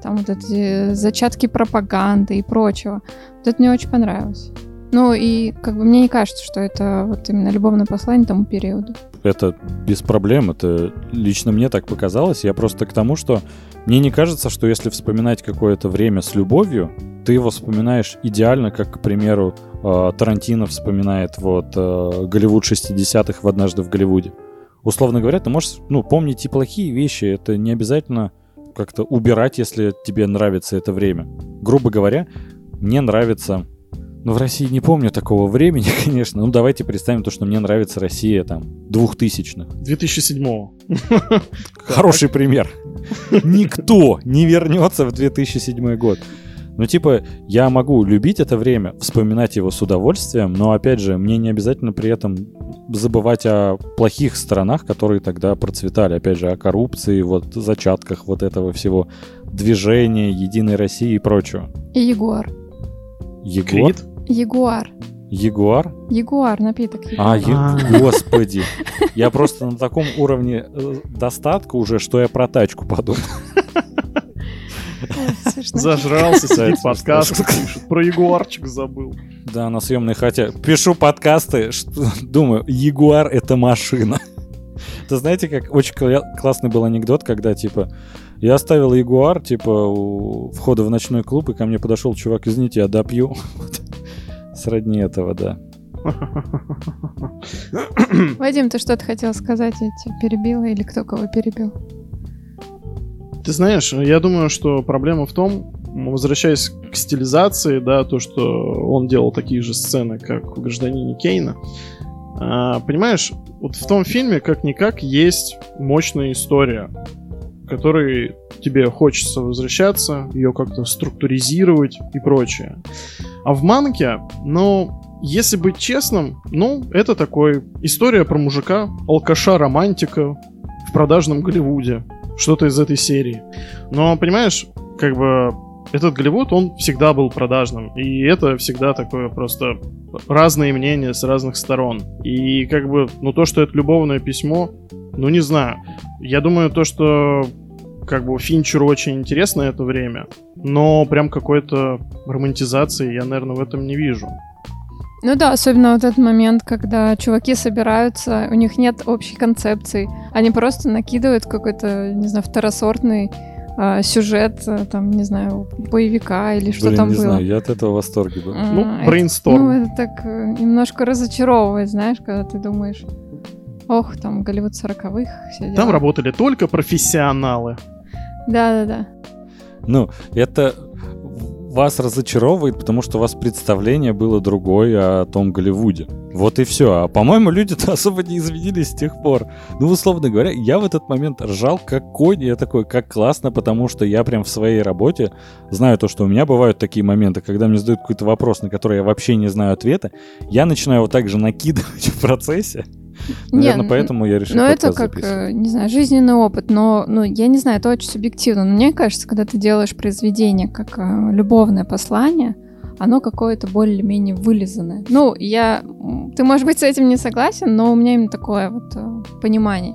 там вот эти зачатки пропаганды и прочего. Вот это мне очень понравилось. Ну и как бы мне не кажется, что это вот именно любовное послание тому периоду. Это без проблем, это лично мне так показалось. Я просто к тому, что мне не кажется, что если вспоминать какое-то время с любовью, ты его вспоминаешь идеально, как, к примеру, э, Тарантино вспоминает вот э, Голливуд 60-х в «Однажды в Голливуде». Условно говоря, ты можешь ну, помнить и плохие вещи, это не обязательно как-то убирать, если тебе нравится это время. Грубо говоря, мне нравится Ну, в России не помню такого времени, конечно. Ну, давайте представим то, что мне нравится Россия там двухтысячных. 2007-го. Хороший пример. Никто не вернется в 2007 год. Ну, типа, я могу любить это время, вспоминать его с удовольствием, но, опять же, мне не обязательно при этом забывать о плохих сторонах, которые тогда процветали. Опять же, о коррупции, вот зачатках вот этого всего движения, Единой России и прочего. И Ягуар. Егор? Крид? Ягуар. Ягуар? Ягуар, напиток. А, Ягуар. е- господи. Я просто на таком уровне э, достатка уже, что я про тачку подумал. Зажрался, сидит подкаст. Про ягуарчик забыл. Да, на съемной хате. Пишу подкасты, думаю, Ягуар — это машина. Это знаете, как очень классный был анекдот, когда, типа, я оставил Ягуар, типа, у входа в ночной клуб, и ко мне подошел чувак, извините, я допью. Вот. Сродни этого, да. Вадим, ты что-то хотел сказать? Я тебя перебила или кто кого перебил? Ты знаешь, я думаю, что проблема в том, возвращаясь к стилизации, да, то, что он делал такие же сцены, как в «Гражданине Кейна», а, понимаешь, вот в том фильме как-никак есть мощная история, к которой тебе хочется возвращаться, ее как-то структуризировать и прочее. А в манке, ну, если быть честным, ну, это такой история про мужика, алкаша-романтика в продажном Голливуде. Что-то из этой серии. Но, понимаешь, как бы этот Голливуд, он всегда был продажным. И это всегда такое просто разные мнения с разных сторон. И как бы, ну то, что это любовное письмо, ну не знаю. Я думаю, то, что как бы Финчеру очень интересно это время, но прям какой-то романтизации я, наверное, в этом не вижу. Ну да, особенно вот этот момент, когда чуваки собираются, у них нет общей концепции. Они просто накидывают какой-то, не знаю, второсортный а, сюжет, а, там, не знаю, боевика или что Блин, там не было. знаю, я от этого в восторге был. А, Ну, брейнсторм. Ну, это так э, немножко разочаровывает, знаешь, когда ты думаешь, ох, там Голливуд 40-х, все Там работали только профессионалы. Да-да-да. Ну, это вас разочаровывает, потому что у вас представление было другое о том Голливуде. Вот и все. А по-моему, люди-то особо не изменились с тех пор. Ну, условно говоря, я в этот момент ржал как конь. Я такой, как классно, потому что я прям в своей работе знаю то, что у меня бывают такие моменты, когда мне задают какой-то вопрос, на который я вообще не знаю ответа. Я начинаю вот так же накидывать в процессе. Наверное, Не, поэтому я решил Ну, это как, записывать. э, не знаю, жизненный опыт, но, ну, я не знаю, это очень субъективно. Но мне кажется, когда ты делаешь произведение как э, любовное послание, оно какое-то более-менее вылизанное. Ну, я... Ты, может быть, с этим не согласен, но у меня именно такое вот э, понимание.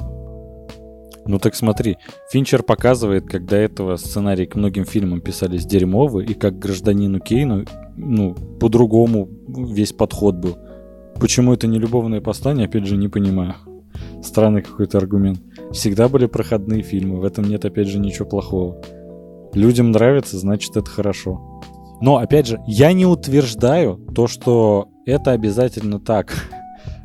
Ну так смотри, Финчер показывает, как до этого сценарии к многим фильмам писались дерьмовые, и как гражданину Кейну, ну, по-другому весь подход был. Почему это не любовное послание, опять же, не понимаю. Странный какой-то аргумент. Всегда были проходные фильмы, в этом нет, опять же, ничего плохого. Людям нравится, значит, это хорошо. Но, опять же, я не утверждаю то, что это обязательно так.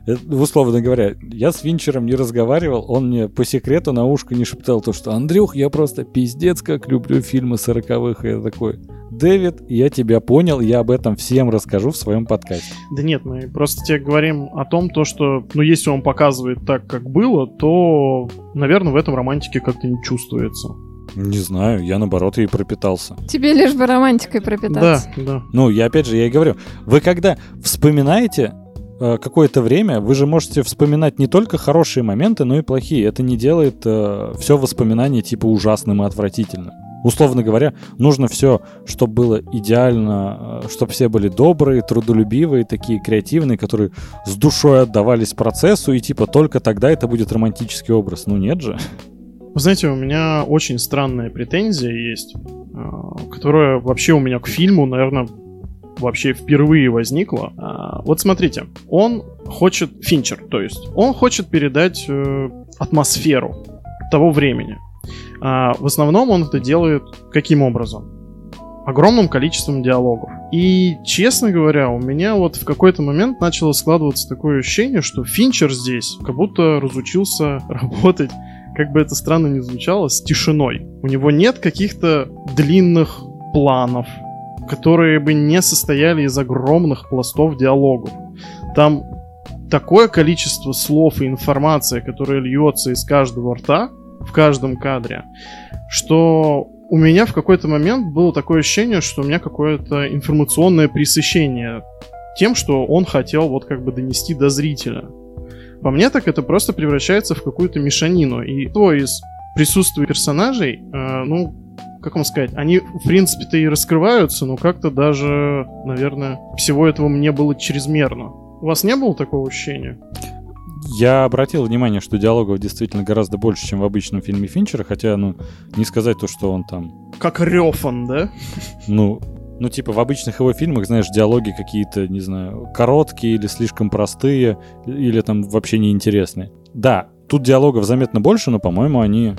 Условно говоря, я с Винчером не разговаривал, он мне по секрету на ушко не шептал то, что «Андрюх, я просто пиздец как люблю фильмы сороковых». И я такой «Дэвид, я тебя понял, я об этом всем расскажу в своем подкасте». Да нет, мы просто тебе говорим о том, то, что, ну, если он показывает так, как было, то, наверное, в этом романтике как-то не чувствуется. Не знаю, я наоборот ей пропитался. Тебе лишь бы романтикой Да, пропитаться. да. Ну, я опять же, я и говорю, вы когда вспоминаете э, какое-то время, вы же можете вспоминать не только хорошие моменты, но и плохие. Это не делает все воспоминание типа ужасным и отвратительным. Условно говоря, нужно все, чтобы было идеально, чтобы все были добрые, трудолюбивые, такие креативные, которые с душой отдавались процессу, и типа только тогда это будет романтический образ. Ну нет же. Вы знаете, у меня очень странная претензия есть, э, которая вообще у меня к фильму, наверное, вообще впервые возникла. А, Вот смотрите, он хочет, Финчер, то есть, он хочет передать э, атмосферу того времени. А, В основном он это делает каким образом? Огромным количеством диалогов. И, честно говоря, у меня вот в какой-то момент начало складываться такое ощущение, что Финчер здесь как будто разучился работать как бы это странно ни звучало, с тишиной. У него нет каких-то длинных планов. которые бы не состояли из огромных пластов диалогов. Там такое количество слов и информации, которая льется из каждого рта в каждом кадре, что у меня в какой-то момент было такое ощущение, что у меня какое-то информационное пресыщение тем, что он хотел вот как бы донести до зрителя. По мне так это просто превращается в какую-то мешанину. И то из присутствия персонажей, э, ну, как вам сказать, они, в принципе-то, и раскрываются, но как-то даже, наверное, всего этого мне было чрезмерно. У вас не было такого ощущения? Я обратил внимание, что диалогов действительно гораздо больше, чем в обычном фильме Финчера, хотя, ну, не сказать то, что он там... Как Рёфан, да? Ну, ну, типа, в обычных его фильмах, знаешь, диалоги какие-то, не знаю, короткие или слишком простые, или там вообще неинтересные. Да, тут диалогов заметно больше, но, по-моему, они...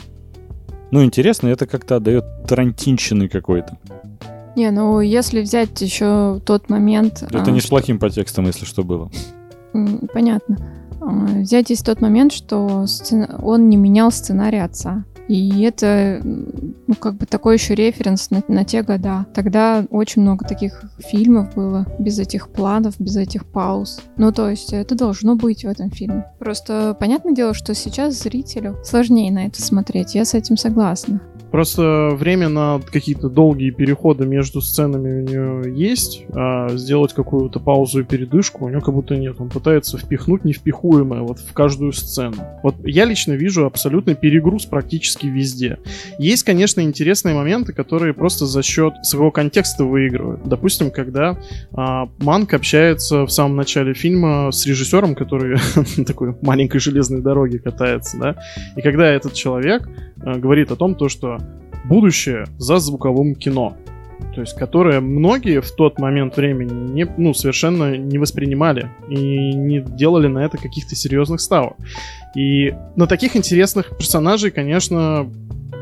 Ну, интересно, это как-то отдает тарантинщины какой-то. Не, ну если взять еще тот момент... Это а, не что... с плохим подтекстом, если что было. Понятно. А, взять есть тот момент, что он не менял сценарий отца. И это, ну, как бы такой еще референс на, на те года. Тогда очень много таких фильмов было, без этих планов, без этих пауз. Ну, то есть это должно быть в этом фильме. Просто понятное дело, что сейчас зрителю сложнее на это смотреть. Я с этим согласна. Просто время на какие-то долгие переходы между сценами у нее есть, а сделать какую-то паузу и передышку у нее как будто нет. Он пытается впихнуть невпихуемое вот в каждую сцену. Вот я лично вижу абсолютный перегруз практически везде. Есть, конечно, интересные моменты, которые просто за счет своего контекста выигрывают. Допустим, когда а, Манк общается в самом начале фильма с режиссером, который такой маленькой железной дороге катается, да, и когда этот человек а, говорит о том, то, что будущее за звуковым кино. То есть, которое многие в тот момент времени не, ну, совершенно не воспринимали и не делали на это каких-то серьезных ставок. И на таких интересных персонажей, конечно,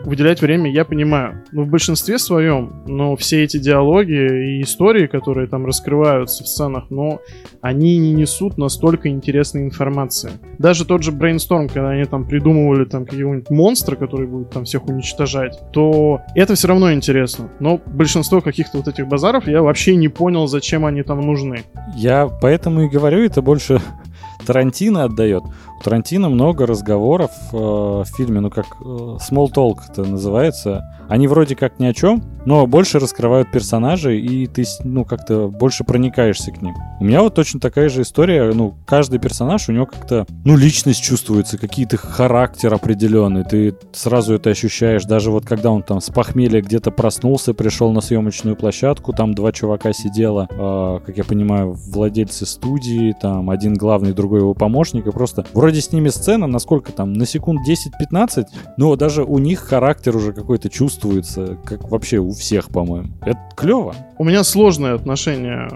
выделять время я понимаю. Но в большинстве своем, но все эти диалоги и истории, которые там раскрываются в сценах, но они не несут настолько интересной информации. Даже тот же Brainstorm, когда они там придумывали там какие-нибудь монстры, которые будут там всех уничтожать, то это все равно интересно. Но большинство каких-то вот этих базаров я вообще не понял, зачем они там нужны. Я поэтому и говорю, это больше Тарантино отдает. У Тарантино много разговоров э, в фильме, ну как э, Small Talk это называется. Они вроде как ни о чем, но больше раскрывают персонажей, и ты, ну, как-то больше проникаешься к ним. У меня вот точно такая же история, ну, каждый персонаж, у него как-то, ну, личность чувствуется, какие-то характер определенный, ты сразу это ощущаешь, даже вот когда он там с похмелья где-то проснулся, пришел на съемочную площадку, там два чувака сидело, э, как я понимаю, владельцы студии, там один главный, другой его помощник, и просто вроде с ними сцена, насколько там, на секунд 10-15, но даже у них характер уже какой-то чувствуется, как вообще у всех, по-моему. Это клево. У меня сложное отношение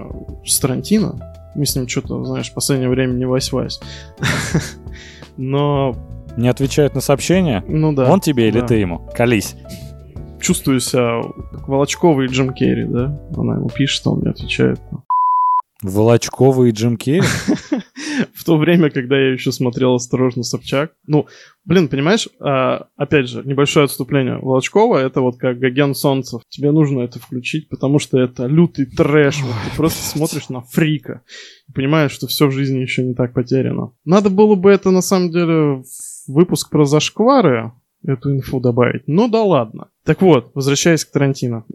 с Тарантино. Мы с ним что-то, знаешь, в последнее время не вась-вась. Но... Не отвечает на сообщения? Ну да. Он тебе или да. ты ему? Колись. Чувствую себя как Волочковый и Джим Керри, да? Она ему пишет, он мне отвечает. Волочковый и Джим Керри? в то время, когда я еще смотрел «Осторожно, Собчак». Ну, блин, понимаешь, а, опять же, небольшое отступление. Волочкова — это вот как Гоген Солнцев. Тебе нужно это включить, потому что это лютый трэш. Вот ты просто смотришь на фрика и понимаешь, что все в жизни еще не так потеряно. Надо было бы это, на самом деле, в выпуск про зашквары эту инфу добавить. Ну да ладно. Так вот, возвращаясь к Тарантино.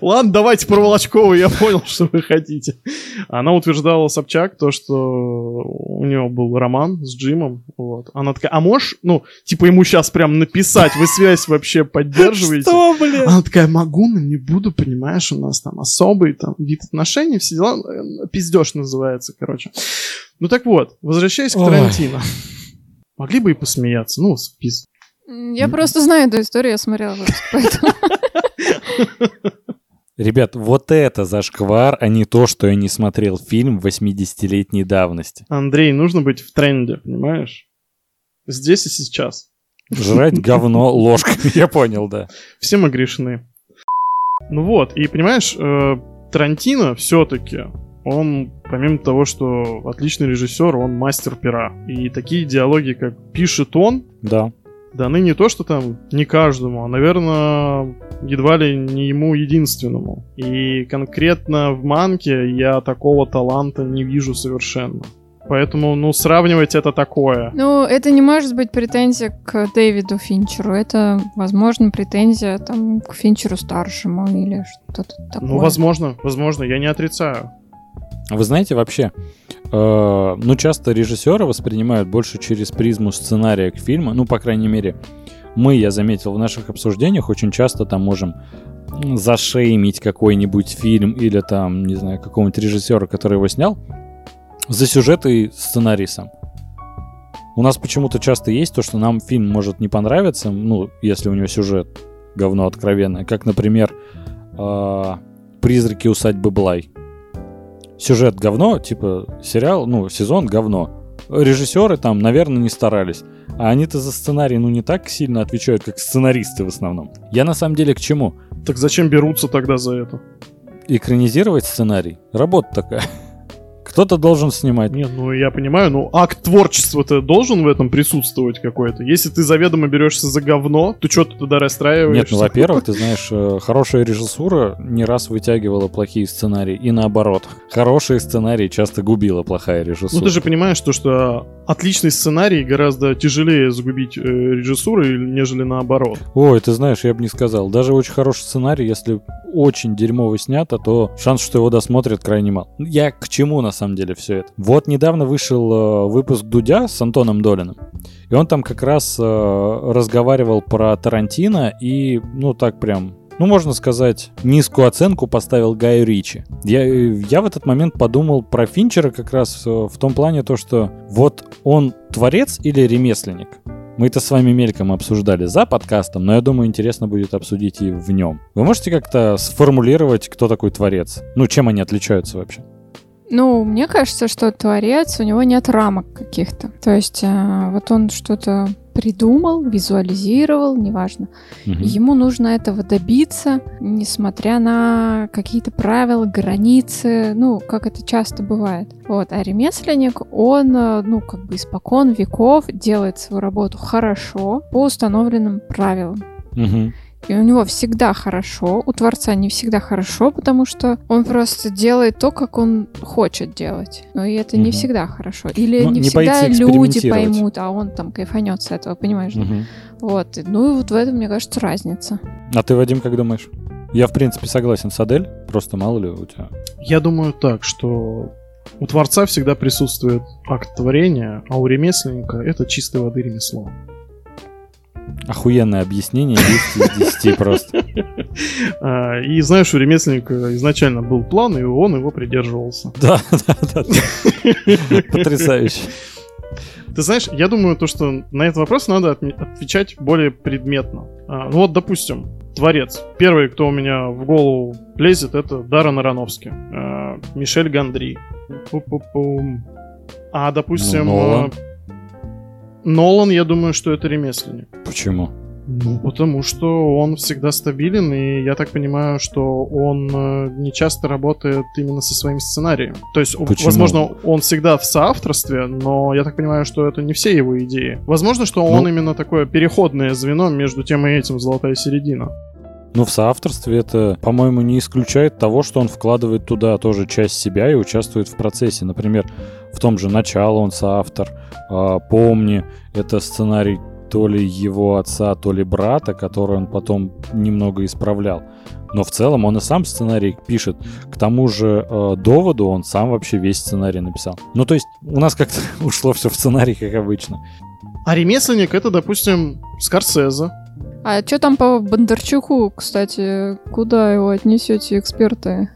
Ладно, давайте про Волочкову, я понял, что вы хотите. Она утверждала Собчак то, что у него был роман с Джимом. Вот. Она такая, а можешь, ну, типа ему сейчас прям написать, вы связь вообще поддерживаете? Что, блин? Она такая, могу, но не буду, понимаешь, у нас там особый там вид отношений, все дела. Пиздеж называется, короче. Ну так вот, возвращаясь к Тарантино. Могли бы и посмеяться, ну, спис. Я просто знаю эту историю, я смотрела выпуск, поэтому... Ребят, вот это зашквар, а не то, что я не смотрел фильм 80-летней давности. Андрей, нужно быть в тренде, понимаешь? Здесь и сейчас. Жрать говно ложками, я понял, да. Все мы грешны. Ну вот, и понимаешь, э, Тарантино все-таки, он, помимо того, что отличный режиссер, он мастер пера. И такие диалоги, как пишет он, да даны не то, что там не каждому, а, наверное, едва ли не ему единственному. И конкретно в манке я такого таланта не вижу совершенно. Поэтому, ну, сравнивать это такое. Ну, это не может быть претензия к Дэвиду Финчеру. Это, возможно, претензия там к Финчеру старшему или что-то такое. Ну, возможно, возможно, я не отрицаю. Вы знаете, вообще, э, ну, часто режиссеры воспринимают больше через призму сценария к фильму. Ну, по крайней мере, мы, я заметил, в наших обсуждениях очень часто там можем зашеймить какой-нибудь фильм или там, не знаю, какого-нибудь режиссера, который его снял, за сюжет и сценарий сам. У нас почему-то часто есть то, что нам фильм может не понравиться, ну, если у него сюжет говно откровенное, как, например, э, «Призраки усадьбы Блай». Сюжет говно, типа сериал, ну, сезон говно. Режиссеры там, наверное, не старались. А они-то за сценарий, ну, не так сильно отвечают, как сценаристы в основном. Я на самом деле к чему? Так зачем берутся тогда за это? Экранизировать сценарий? Работа такая. Кто-то должен снимать. Нет, ну я понимаю, ну акт творчества-то должен в этом присутствовать какой-то. Если ты заведомо берешься за говно, то что ты тогда расстраиваешься? Нет, ну во-первых, ты знаешь, э, хорошая режиссура не раз вытягивала плохие сценарии, и наоборот. Хорошие сценарии часто губила плохая режиссура. Ну ты же понимаешь, то, что отличный сценарий гораздо тяжелее загубить э, режиссурой, нежели наоборот. Ой, ты знаешь, я бы не сказал. Даже очень хороший сценарий, если очень дерьмово снято, то шанс, что его досмотрят, крайне мал. Я к чему на самом деле все это? Вот недавно вышел э, выпуск Дудя с Антоном Долиным. И он там как раз э, разговаривал про Тарантино и, ну, так прям ну, можно сказать, низкую оценку поставил Гаю Ричи. Я, я в этот момент подумал про Финчера как раз э, в том плане то, что вот он творец или ремесленник? Мы это с вами мельком обсуждали за подкастом, но я думаю, интересно будет обсудить и в нем. Вы можете как-то сформулировать, кто такой творец? Ну, чем они отличаются вообще? Ну, мне кажется, что творец, у него нет рамок каких-то. То есть э, вот он что-то придумал, визуализировал, неважно. Мгм. Ему нужно этого добиться, несмотря на какие-то правила, границы, ну, как это часто бывает. Вот, а ремесленник, он, э, ну, как бы испокон веков делает свою работу хорошо, по установленным правилам. Мгм. И у него всегда хорошо, у Творца не всегда хорошо, потому что он просто делает то, как он хочет делать. Но и это не Мгм. всегда хорошо. Или Ну, не, не всегда люди поймут, а он там кайфанет с этого, понимаешь? Мгм. Вот. Ну и вот в этом, мне кажется, разница. А ты, Вадим, как думаешь? Я, в принципе, согласен с Адель, просто мало ли у тебя. Я думаю так, что у творца всегда присутствует акт творения, а у ремесленника это чистой воды ремесло. Охуенное объяснение 10 из 10 просто. А, И знаешь, у ремесленника изначально был план, и он его придерживался. Да, да, да. Потрясающе. Ты знаешь, я думаю, то, что на этот вопрос надо отвечать более предметно. А, Ну вот, допустим, творец. Первый, кто у меня в голову лезет, это Даррен Аронофски. А, Мишель Гандри. А, допустим... Ну, Нолан. я думаю, что это ремесленник. Почему? Ну, потому что он всегда стабилен, и я так понимаю, что он э, не часто работает именно со своим сценарием. То есть, Почему? возможно, он всегда в соавторстве, но я так понимаю, что это не все его идеи. Возможно, что он Ну. именно такое переходное звено между тем и этим, золотая середина. Ну, в соавторстве это, по-моему, не исключает того, что он вкладывает туда тоже часть себя и участвует в процессе. Например, в том же «Начало» он соавтор. а, «Помни» — это сценарий то ли его отца, то ли брата, который он потом немного исправлял. Но в целом он и сам сценарий пишет. К тому же э, доводу он сам вообще весь сценарий написал. Ну, то есть у нас как-то ушло все в сценарий, как обычно. А ремесленник это, допустим, Скорсезе. А что там по Бондарчуку, кстати? Куда его отнесете, эксперты?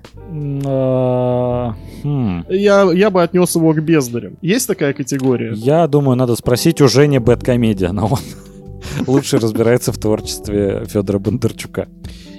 А, хм. Я, я бы отнес его к бездарям. Есть такая категория? Я думаю, надо спросить у Жени Бэткомедиана. Он лучше разбирается в творчестве Федора Бондарчука.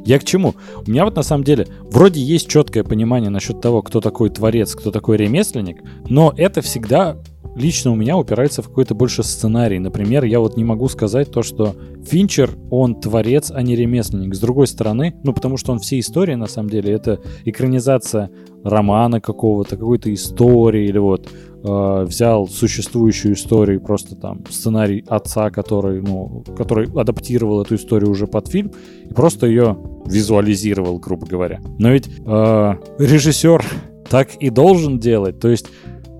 Я к чему? У меня вот на самом деле вроде есть четкое понимание насчет того, кто такой творец, кто такой ремесленник, но это всегда лично у меня упирается в какой-то больше сценарий. Например, я вот не могу сказать то, что Финчер, он творец, а не ремесленник. С другой стороны, ну потому что он все истории, на самом деле, это экранизация романа какого-то, какой-то истории, или вот э, взял существующую историю, просто там сценарий отца, который, ну, который адаптировал эту историю уже под фильм, и просто ее визуализировал, грубо говоря. Но ведь э, режиссер так и должен делать, то есть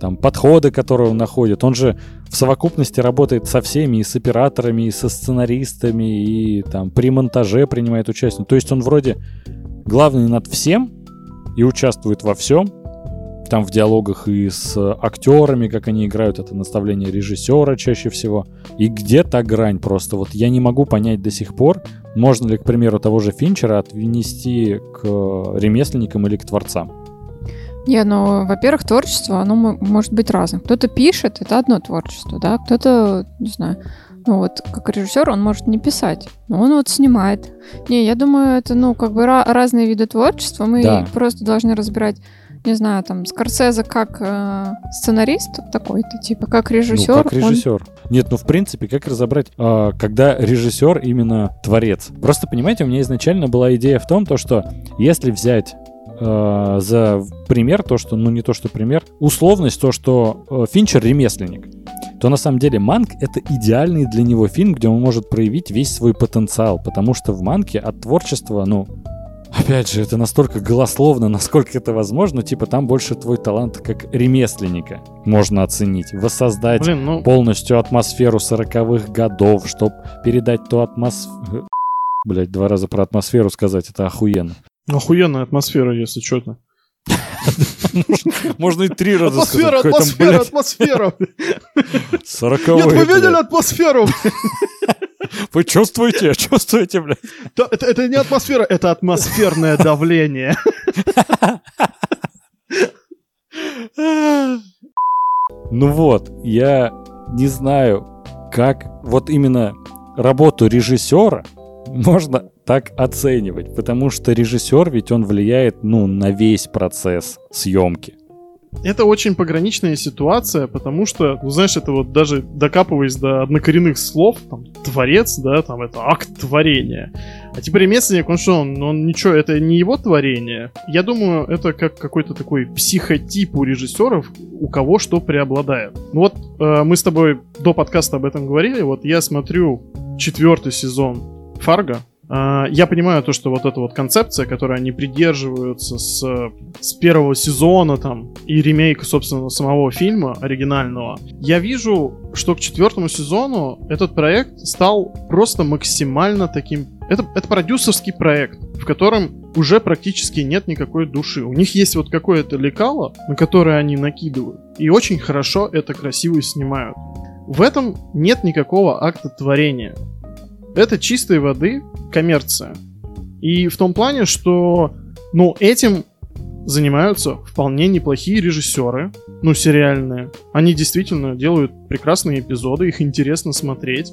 там подходы, которые он находит, он же в совокупности работает со всеми, и с операторами, и со сценаристами, и там при монтаже принимает участие. То есть он вроде главный над всем и участвует во всем, там в диалогах и с актерами, как они играют, это наставление режиссера чаще всего. И где-то грань просто. Вот я не могу понять до сих пор, можно ли, к примеру, того же Финчера отнести к ремесленникам или к творцам. Не, ну, во-первых, творчество, оно может быть разным. Кто-то пишет, это одно творчество, да, кто-то, не знаю, ну вот, как режиссер, он может не писать, но он вот снимает. Не, я думаю, это, ну, как бы разные виды творчества, мы да. просто должны разбирать не знаю, там, Скорсезе как э, сценарист такой-то, типа, как режиссер. Ну, как режиссер. Он... Нет, ну, в принципе, как разобрать, э, когда режиссер именно творец? Просто, понимаете, у меня изначально была идея в том, то, что если взять э, за пример то, что, ну, не то, что пример, условность, то, что э, Финчер ремесленник, то на самом деле Манк — это идеальный для него фильм, где он может проявить весь свой потенциал, потому что в Манке от творчества, ну, Опять же, это настолько голословно, насколько это возможно. Типа там больше твой талант как ремесленника можно оценить. Воссоздать Блин, ну... полностью атмосферу сороковых годов, чтобы передать ту атмосферу... Блять, два раза про атмосферу сказать, это охуенно. Охуенная атмосфера, если что-то. Можно и три раза атмосфера, сказать. Атмосфера, атмосфера, атмосфера. Сороковой. Нет, вы видели атмосферу? Вы чувствуете? Чувствуете, блядь? Это, это не атмосфера, это атмосферное давление. Ну вот, я не знаю, как вот именно работу режиссера можно так оценивать, потому что режиссер ведь он влияет, ну, на весь процесс съемки это очень пограничная ситуация, потому что, ну знаешь, это вот даже докапываясь до однокоренных слов, там, творец, да, там, это акт творения. А теперь ремесленник, он что, он, он ничего, это не его творение. Я думаю, это как какой-то такой психотип у режиссеров, у кого что преобладает. Ну вот, э, мы с тобой до подкаста об этом говорили, вот я смотрю четвертый сезон Фарго, я понимаю то, что вот эта вот концепция, которой они придерживаются с, с первого сезона там и ремейка, собственно, самого фильма оригинального, я вижу, что к четвертому сезону этот проект стал просто максимально таким... Это, это продюсерский проект, в котором уже практически нет никакой души. У них есть вот какое-то лекало, на которое они накидывают, и очень хорошо это красиво снимают. В этом нет никакого акта творения. Это чистой воды коммерция. И в том плане, что, ну, этим занимаются вполне неплохие режиссеры, ну, сериальные. Они действительно делают прекрасные эпизоды, их интересно смотреть.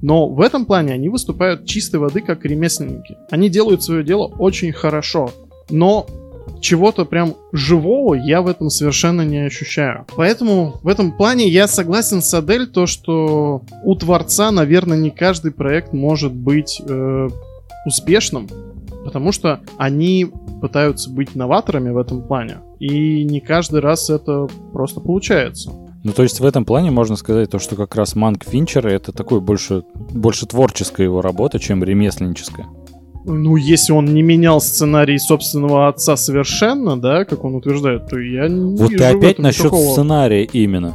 Но в этом плане они выступают чистой воды как ремесленники. Они делают свое дело очень хорошо. Но чего-то прям живого я в этом совершенно не ощущаю. Поэтому в этом плане я согласен с Адель, то что у творца, наверное, не каждый проект может быть э, успешным, потому что они пытаются быть новаторами в этом плане, и не каждый раз это просто получается. Ну, то есть в этом плане можно сказать то, что как раз Манк Финчера это такой больше, больше творческая его работа, чем ремесленническая. Ну, если он не менял сценарий собственного отца совершенно, да, как он утверждает, то я не Вот ты опять насчет никакого... сценария именно.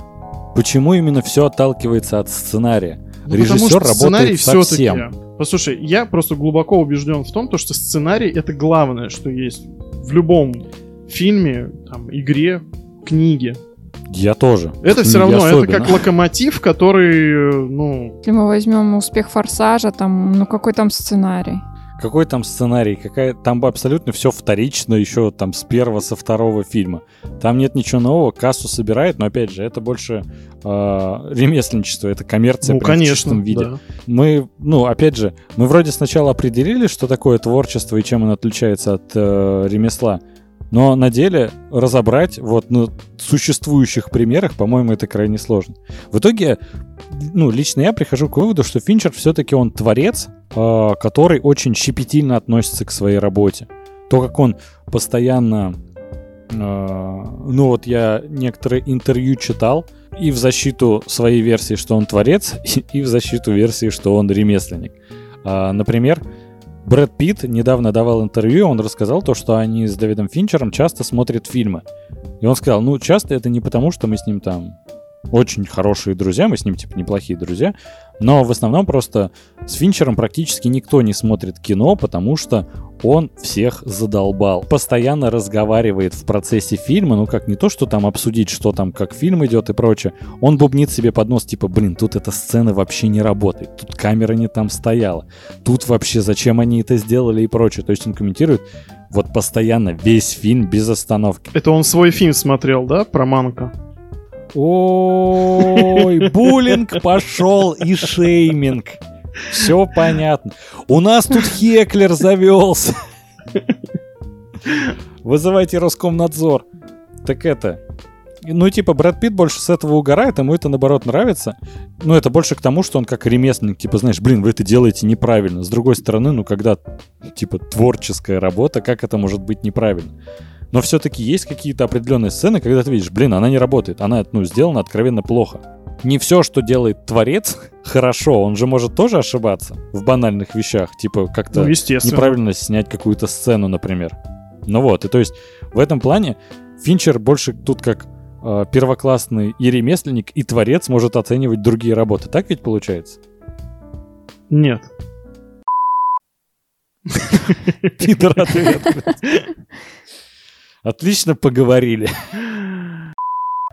Почему именно все отталкивается от сценария? Ну, Режиссер работает совсем. Послушай, я просто глубоко убежден в том, то, что сценарий это главное, что есть в любом фильме, там, игре, книге. Я тоже. Это все равно, особенно. это как локомотив, который, ну... Если мы возьмем успех Форсажа, там, ну какой там сценарий? Какой там сценарий? Какая... Там абсолютно все вторично еще там с первого, со второго фильма. Там нет ничего нового, кассу собирает, но опять же, это больше э, ремесленничество, это коммерция ну, в чистом виде. Да. Мы, ну, опять же, мы вроде сначала определили, что такое творчество и чем оно отличается от э, ремесла. Но на деле разобрать вот на существующих примерах, по-моему, это крайне сложно. В итоге, ну, лично я прихожу к выводу, что Финчер все-таки он творец, э, который очень щепетильно относится к своей работе. То, как он постоянно... Э, ну, вот я некоторые интервью читал, и в защиту своей версии, что он творец, и в защиту версии, что он ремесленник. А, например, Брэд Питт недавно давал интервью, он рассказал то, что они с Дэвидом Финчером часто смотрят фильмы. И он сказал, ну, часто это не потому, что мы с ним там очень хорошие друзья, мы с ним, типа, неплохие друзья, но в основном просто с Финчером практически никто не смотрит кино, потому что он всех задолбал. Постоянно разговаривает в процессе фильма, ну как не то, что там обсудить, что там, как фильм идет и прочее. Он бубнит себе под нос, типа, блин, тут эта сцена вообще не работает, тут камера не там стояла, тут вообще зачем они это сделали и прочее. То есть он комментирует вот постоянно весь фильм без остановки. Это он свой фильм смотрел, да, про Манка? Ой, буллинг пошел и шейминг. Все понятно. У нас тут Хеклер завелся. Вызывайте Роскомнадзор. Так это... Ну, типа, Брэд Питт больше с этого угорает, ему это, наоборот, нравится. Ну, это больше к тому, что он как ремесленник, типа, знаешь, блин, вы это делаете неправильно. С другой стороны, ну, когда, типа, творческая работа, как это может быть неправильно? Но все-таки есть какие-то определенные сцены, когда ты видишь, блин, она не работает, она, ну, сделана откровенно плохо не все, что делает творец, хорошо. Он же может тоже ошибаться в банальных вещах. Типа как-то ну, неправильно снять какую-то сцену, например. Ну вот, и то есть в этом плане Финчер больше тут как э, первоклассный и ремесленник, и творец может оценивать другие работы. Так ведь получается? Нет. Питер ответ. Отлично поговорили.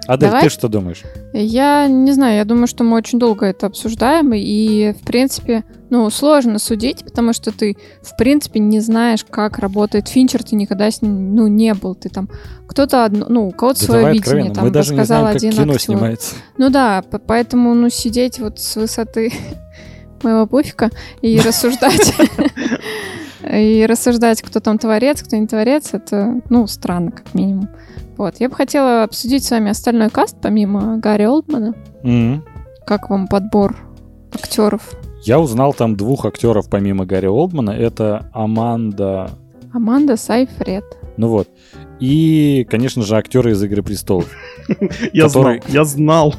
Адель, Давай? ты что думаешь? Я не знаю, я думаю, что мы очень долго это обсуждаем, и, в принципе, ну, сложно судить, потому что ты, в принципе, не знаешь, как работает Финчер, ты никогда с ним, ну, не был, ты там, кто-то, одно, ну, у кого-то да свое видение, там, мы даже не знаем, один как кино актер. снимается. Ну да, поэтому, ну, сидеть вот с высоты моего пуфика и рассуждать и рассуждать, кто там творец, кто не творец, это, ну, странно, как минимум. Вот, я бы хотела обсудить с вами остальной каст, помимо Гарри Олдмана. Mm-hmm. Как вам подбор актеров? Я узнал там двух актеров помимо Гарри Олдмана. Это Аманда... Аманда Сайфред. Ну вот. И, конечно же, актеры из «Игры престолов». Я знал, я знал.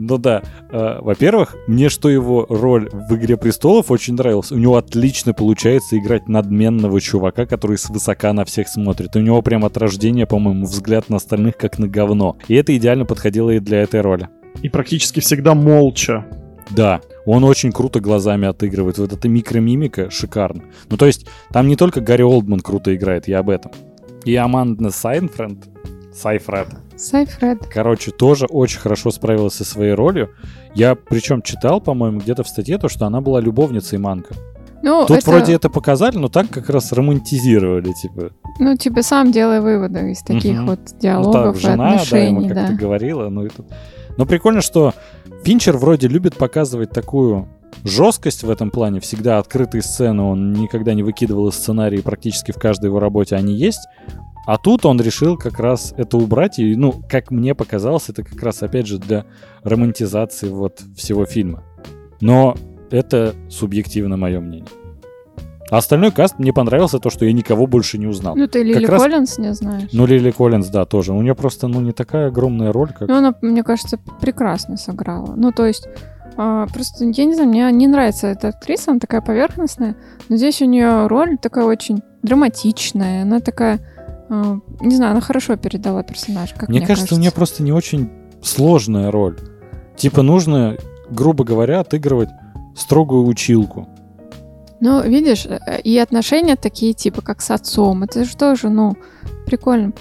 Ну да. Э, во-первых, мне что его роль в «Игре престолов» очень нравилась. У него отлично получается играть надменного чувака, который свысока на всех смотрит. У него прям от рождения, по-моему, взгляд на остальных как на говно. И это идеально подходило и для этой роли. И практически всегда молча. Да, он очень круто глазами отыгрывает. Вот эта микромимика шикарно. Ну, то есть, там не только Гарри Олдман круто играет, я об этом. И Аманда Сайфренд, Сайфред, Сайфред. Короче, тоже очень хорошо справилась со своей ролью. Я причем читал, по-моему, где-то в статье то, что она была любовницей Манка. Ну, Тут это... вроде это показали, но так как раз романтизировали, типа. Ну, типа, сам делай выводы из таких угу. вот диалогов ну, так, жена, и отношений. Да, ему как-то говорила. Ну, это... Но прикольно, что Финчер вроде любит показывать такую жесткость в этом плане, всегда открытые сцены, он никогда не выкидывал из сценария, практически в каждой его работе они есть, а тут он решил как раз это убрать, и, ну, как мне показалось, это как раз, опять же, для романтизации вот всего фильма. Но это субъективно мое мнение. А остальной каст мне понравился то, что я никого больше не узнал. Ну, ты Лили раз... Коллинз не знаешь. Ну, Лили Коллинз, да, тоже. У нее просто, ну, не такая огромная роль, как... Ну, она, мне кажется, прекрасно сыграла. Ну, то есть, а, просто, я не знаю, мне не нравится эта актриса, она такая поверхностная, но здесь у нее роль такая очень драматичная, она такая не знаю, она хорошо передала персонаж. Как мне, мне кажется, кажется, у нее просто не очень сложная роль. Типа нужно, грубо говоря, отыгрывать строгую училку. Ну, видишь, э, и отношения такие, типа, как с отцом. Это же тоже, ну, прикольно.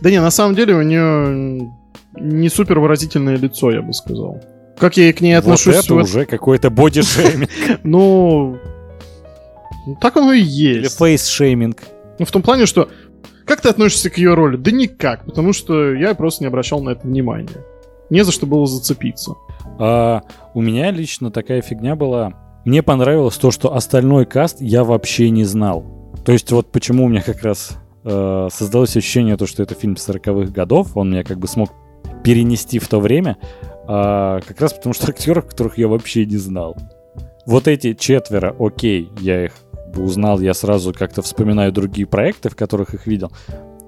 Да не, на самом деле у нее не супер выразительное лицо, я бы сказал. Как я и к ней отношусь... Вот это уже какой-то бодишейминг. Ну, так оно и есть. Или фейс-шейминг. Ну, в том плане, что как ты относишься к ее роли? Да никак, потому что я просто не обращал на это внимания. Не за что было зацепиться. А, у меня лично такая фигня была. Мне понравилось то, что остальной каст я вообще не знал. То есть вот почему у меня как раз э, создалось ощущение, то, что это фильм 40-х годов, он меня как бы смог перенести в то время, а, как раз потому что актеров, которых я вообще не знал. Вот эти четверо, окей, я их узнал, я сразу как-то вспоминаю другие проекты, в которых их видел.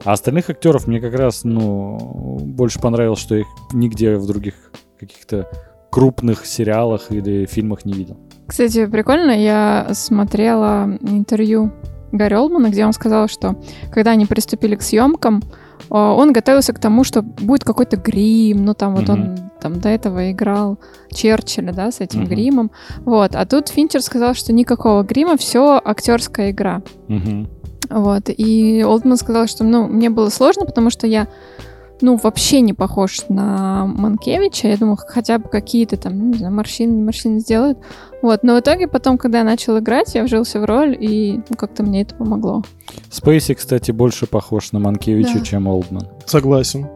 А остальных актеров мне как раз, ну, больше понравилось, что их нигде в других каких-то крупных сериалах или фильмах не видел. Кстати, прикольно, я смотрела интервью Гарри Олмана, где он сказал, что когда они приступили к съемкам, он готовился к тому, что будет какой-то грим, ну там вот mm-hmm. он там до этого играл Черчилля, да, с этим mm-hmm. гримом, вот, а тут Финчер сказал, что никакого грима, все актерская игра. Mm-hmm. Вот, и Олдман сказал, что, ну, мне было сложно, потому что я ну, вообще не похож на Манкевича. Я думала, хотя бы какие-то там, не знаю, морщины, не морщины сделают. Вот, но в итоге потом, когда я начал играть, я вжился в роль, и ну, как-то мне это помогло. Спейси, кстати, больше похож на Манкевича, да. чем Олдман. Согласен.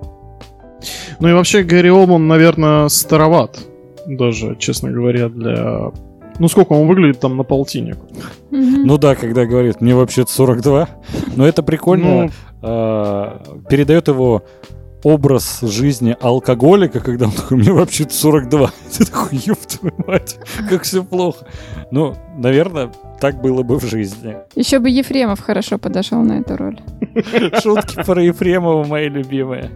Ну и вообще Гэри Олман, наверное, староват. Даже, честно говоря, для... Ну сколько он выглядит там на полтинник? Ну да, когда говорит, мне вообще-то 42. Но это прикольно. Ну... Э, передает его образ жизни алкоголика, когда он такой, мне вообще-то 42. Ты такой, ёб твою мать, как все плохо. Ну, наверное, так было бы в жизни. Еще бы Ефремов хорошо подошел на эту роль. Шутки про Ефремова мои любимые.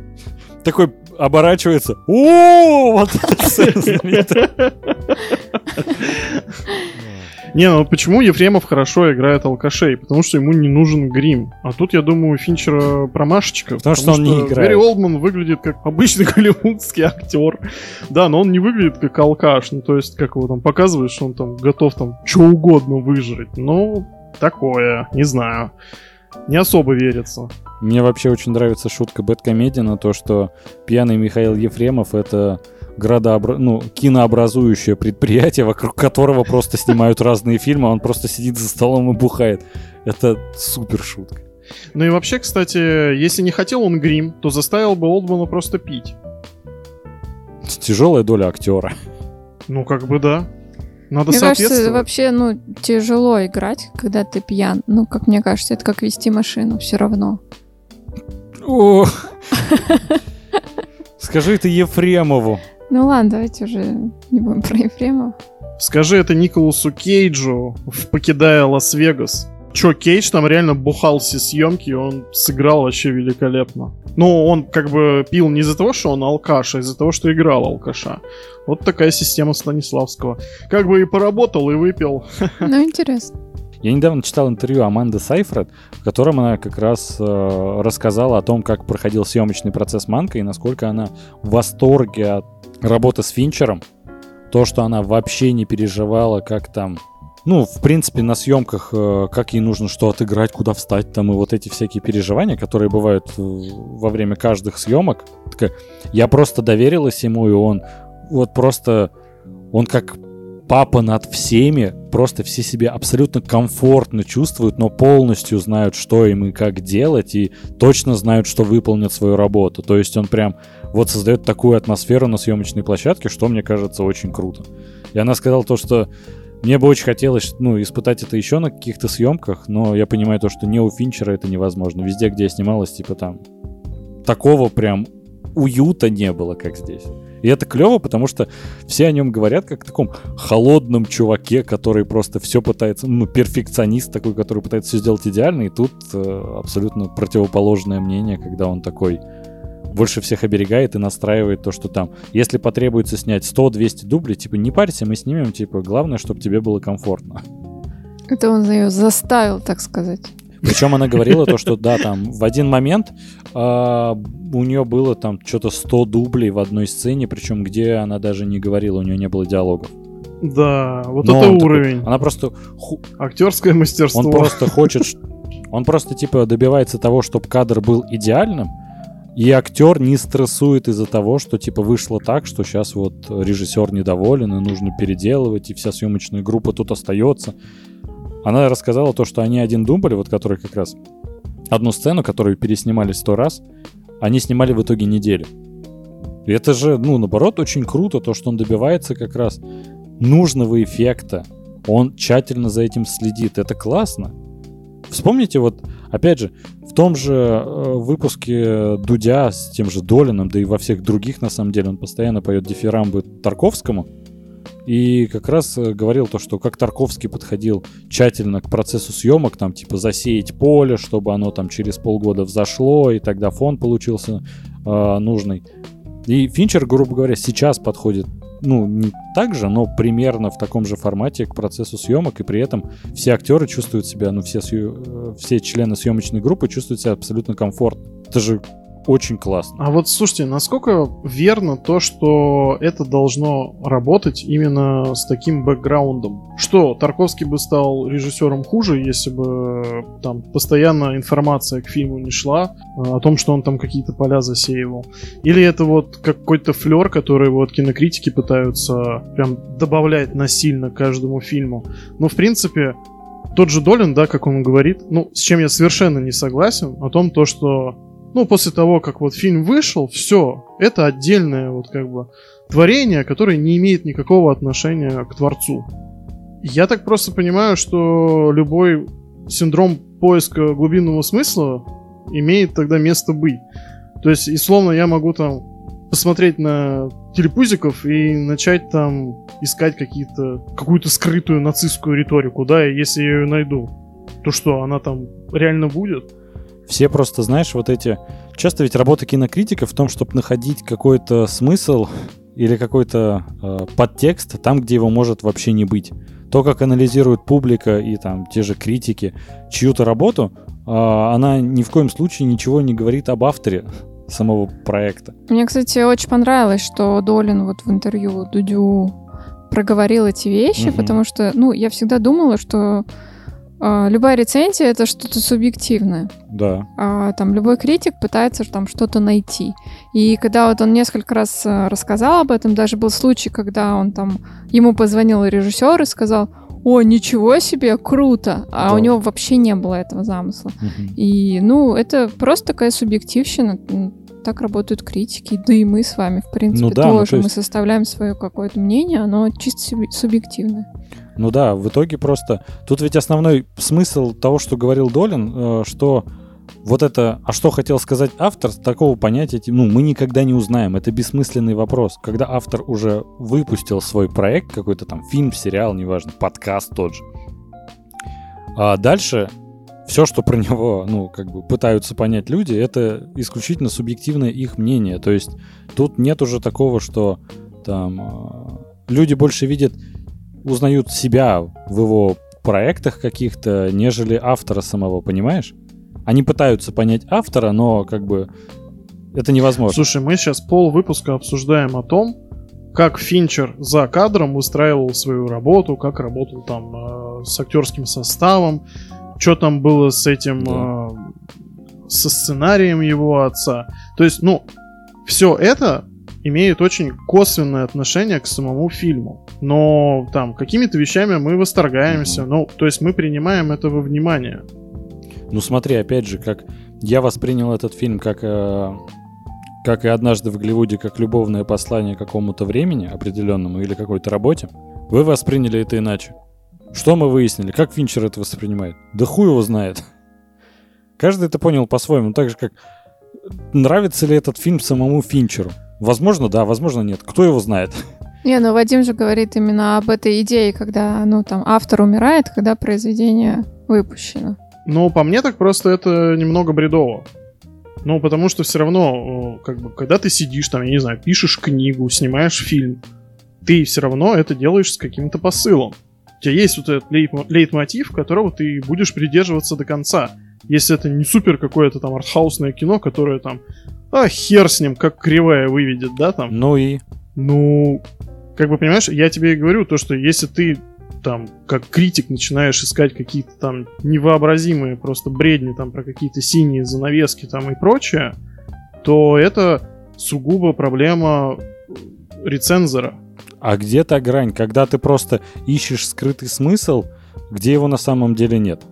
Такой оборачивается. О, вот это Не, ну почему Ефремов хорошо играет алкашей? Потому что ему не нужен грим. А тут, я думаю, у Финчера промашечка. Потому, потому что он что не играет. Гэри Олдман выглядит как обычный голливудский актер. Да, но он не выглядит как алкаш. Ну, то есть, как его там показывают, что он там готов там что угодно выжрать. Ну, такое, не знаю. Не особо верится. Мне вообще очень нравится шутка Бэткомедия на то, что пьяный Михаил Ефремов — это градообра... ну, кинообразующее предприятие, вокруг которого просто снимают разные фильмы, а он просто сидит за столом и бухает. Это супер шутка. Ну и вообще, кстати, если не хотел он грим, то заставил бы Олдмана просто пить. Тяжелая доля актера. Ну, как бы да. Надо мне кажется, вообще, ну, тяжело играть, когда ты пьян. Ну, как мне кажется, это как вести машину, все равно. О! Скажи это Ефремову. Ну ладно, давайте уже не будем про Ефремова. Скажи это Николасу Кейджу, в покидая Лас-Вегас. Чё, Кейдж там реально бухал все съемки, он сыграл вообще великолепно. Ну, он как бы пил не из-за того, что он алкаш, а из-за того, что играл алкаша. Вот такая система Станиславского. Как бы и поработал, и выпил. Ну, интересно. Я недавно читал интервью Аманды Сайфред, в котором она как раз э, рассказала о том, как проходил съемочный процесс Манка и насколько она в восторге от работа с Финчером, то, что она вообще не переживала, как там ну, в принципе, на съемках, э, как ей нужно что отыграть, куда встать, там, и вот эти всякие переживания, которые бывают во время каждых съемок. Такая, я просто доверилась ему, и он вот просто, он как папа над всеми, просто все себе абсолютно комфортно чувствуют, но полностью знают, что им и как делать, и точно знают, что выполнят свою работу. То есть он прям вот создает такую атмосферу на съемочной площадке, что мне кажется очень круто. И она сказала то, что мне бы очень хотелось, ну, испытать это еще на каких-то съемках, но я понимаю то, что не у Финчера это невозможно. Везде, где я снималась, типа там такого прям уюта не было, как здесь. И это клево, потому что все о нем говорят как о таком холодном чуваке, который просто все пытается, ну, перфекционист такой, который пытается все сделать идеально, и тут э, абсолютно противоположное мнение, когда он такой больше всех оберегает и настраивает то, что там. Если потребуется снять 100-200 дублей, типа, не парься, мы снимем, типа, главное, чтобы тебе было комфортно. Это он ее заставил, так сказать. Причем она говорила то, что да, там в один момент э, у нее было там что-то 100 дублей в одной сцене, причем где она даже не говорила, у нее не было диалогов. Да, вот Но это уровень. Такой, она просто... Актерское мастерство. Он просто хочет... Он просто типа добивается того, чтобы кадр был идеальным, и актер не стрессует из-за того, что типа вышло так, что сейчас вот режиссер недоволен, и нужно переделывать, и вся съемочная группа тут остается. Она рассказала то, что они один дубль, вот который как раз одну сцену, которую переснимали сто раз, они снимали в итоге неделю. И это же, ну, наоборот, очень круто, то, что он добивается как раз нужного эффекта. Он тщательно за этим следит. Это классно. Вспомните вот, опять же, том же э, выпуске Дудя с тем же Долином, да и во всех других, на самом деле, он постоянно поет дифирамбы Тарковскому. И как раз э, говорил то, что как Тарковский подходил тщательно к процессу съемок, там типа засеять поле, чтобы оно там через полгода взошло, и тогда фон получился э, нужный. И Финчер, грубо говоря, сейчас подходит ну, не так же, но примерно в таком же формате к процессу съемок, и при этом все актеры чувствуют себя, ну, все, э, все члены съемочной группы чувствуют себя абсолютно комфортно. Это же очень классно. А вот слушайте, насколько верно то, что это должно работать именно с таким бэкграундом? Что, Тарковский бы стал режиссером хуже, если бы там постоянно информация к фильму не шла э, о том, что он там какие-то поля засеивал? Или это вот какой-то флер, который вот кинокритики пытаются прям добавлять насильно каждому фильму? Ну, в принципе, тот же Долин, да, как он говорит, ну, с чем я совершенно не согласен, о том, то, что ну, после того, как вот фильм вышел, все, это отдельное вот как бы творение, которое не имеет никакого отношения к творцу. Я так просто понимаю, что любой синдром поиска глубинного смысла имеет тогда место быть. То есть, и словно я могу там посмотреть на телепузиков и начать там искать какие-то, какую-то скрытую нацистскую риторику, да, и если я ее найду, то что, она там реально будет? Все просто, знаешь, вот эти... Часто ведь работа кинокритика в том, чтобы находить какой-то смысл или какой-то э, подтекст там, где его может вообще не быть. То, как анализирует публика и там те же критики чью-то работу, э, она ни в коем случае ничего не говорит об авторе самого проекта. Мне, кстати, очень понравилось, что Долин вот в интервью Дудю проговорил эти вещи, угу. потому что, ну, я всегда думала, что любая рецензия это что-то субъективное. Да. А, там любой критик пытается там что-то найти. И когда вот он несколько раз э, рассказал об этом, даже был случай, когда он там ему позвонил режиссер и сказал: О, ничего себе, круто! А да. у него вообще не было этого замысла. Угу. И ну, это просто такая субъективщина. Так работают критики, да и мы с вами, в принципе, ну, да, тоже. Ну, то есть... Мы составляем свое какое-то мнение, оно чисто субъективное. Ну да, в итоге просто... Тут ведь основной смысл того, что говорил Долин, э, что вот это, а что хотел сказать автор, такого понятия, ну, мы никогда не узнаем. Это бессмысленный вопрос. Когда автор уже выпустил свой проект, какой-то там фильм, сериал, неважно, подкаст тот же. А дальше все, что про него, ну, как бы пытаются понять люди, это исключительно субъективное их мнение. То есть тут нет уже такого, что там э, люди больше видят узнают себя в его проектах каких-то, нежели автора самого, понимаешь? Они пытаются понять автора, но как бы это невозможно. Слушай, мы сейчас пол выпуска обсуждаем о том, как Финчер за кадром выстраивал свою работу, как работал там э, с актерским составом, что там было с этим, да. э, со сценарием его отца. То есть, ну, все это имеет очень косвенное отношение к самому фильму. Но там какими-то вещами мы восторгаемся. Mm-hmm. Ну, то есть мы принимаем это во внимание. Ну смотри, опять же, как я воспринял этот фильм как, э, как и однажды в Голливуде, как любовное послание какому-то времени определенному или какой-то работе. Вы восприняли это иначе. Что мы выяснили? Как Финчер это воспринимает? Да хуй его знает. Каждый это понял по-своему. Так же, как нравится ли этот фильм самому Финчеру. Возможно, да, возможно, нет. Кто его знает? Не, ну Вадим же говорит именно об этой идее, когда, ну, там, автор умирает, когда произведение выпущено. Ну, по мне так просто это немного бредово. Ну, потому что все равно, как бы, когда ты сидишь там, я не знаю, пишешь книгу, снимаешь фильм, ты все равно это делаешь с каким-то посылом. У тебя есть вот этот лейтмотив, которого ты будешь придерживаться до конца. Если это не супер какое-то там артхаусное кино, которое там а хер с ним, как кривая выведет, да, там. Ну и? Ну, как бы, понимаешь, я тебе и говорю то, что если ты там, как критик, начинаешь искать какие-то там невообразимые просто бредни там про какие-то синие занавески там и прочее, то это сугубо проблема рецензора. А где та грань, когда ты просто ищешь скрытый смысл, где его на самом деле нет?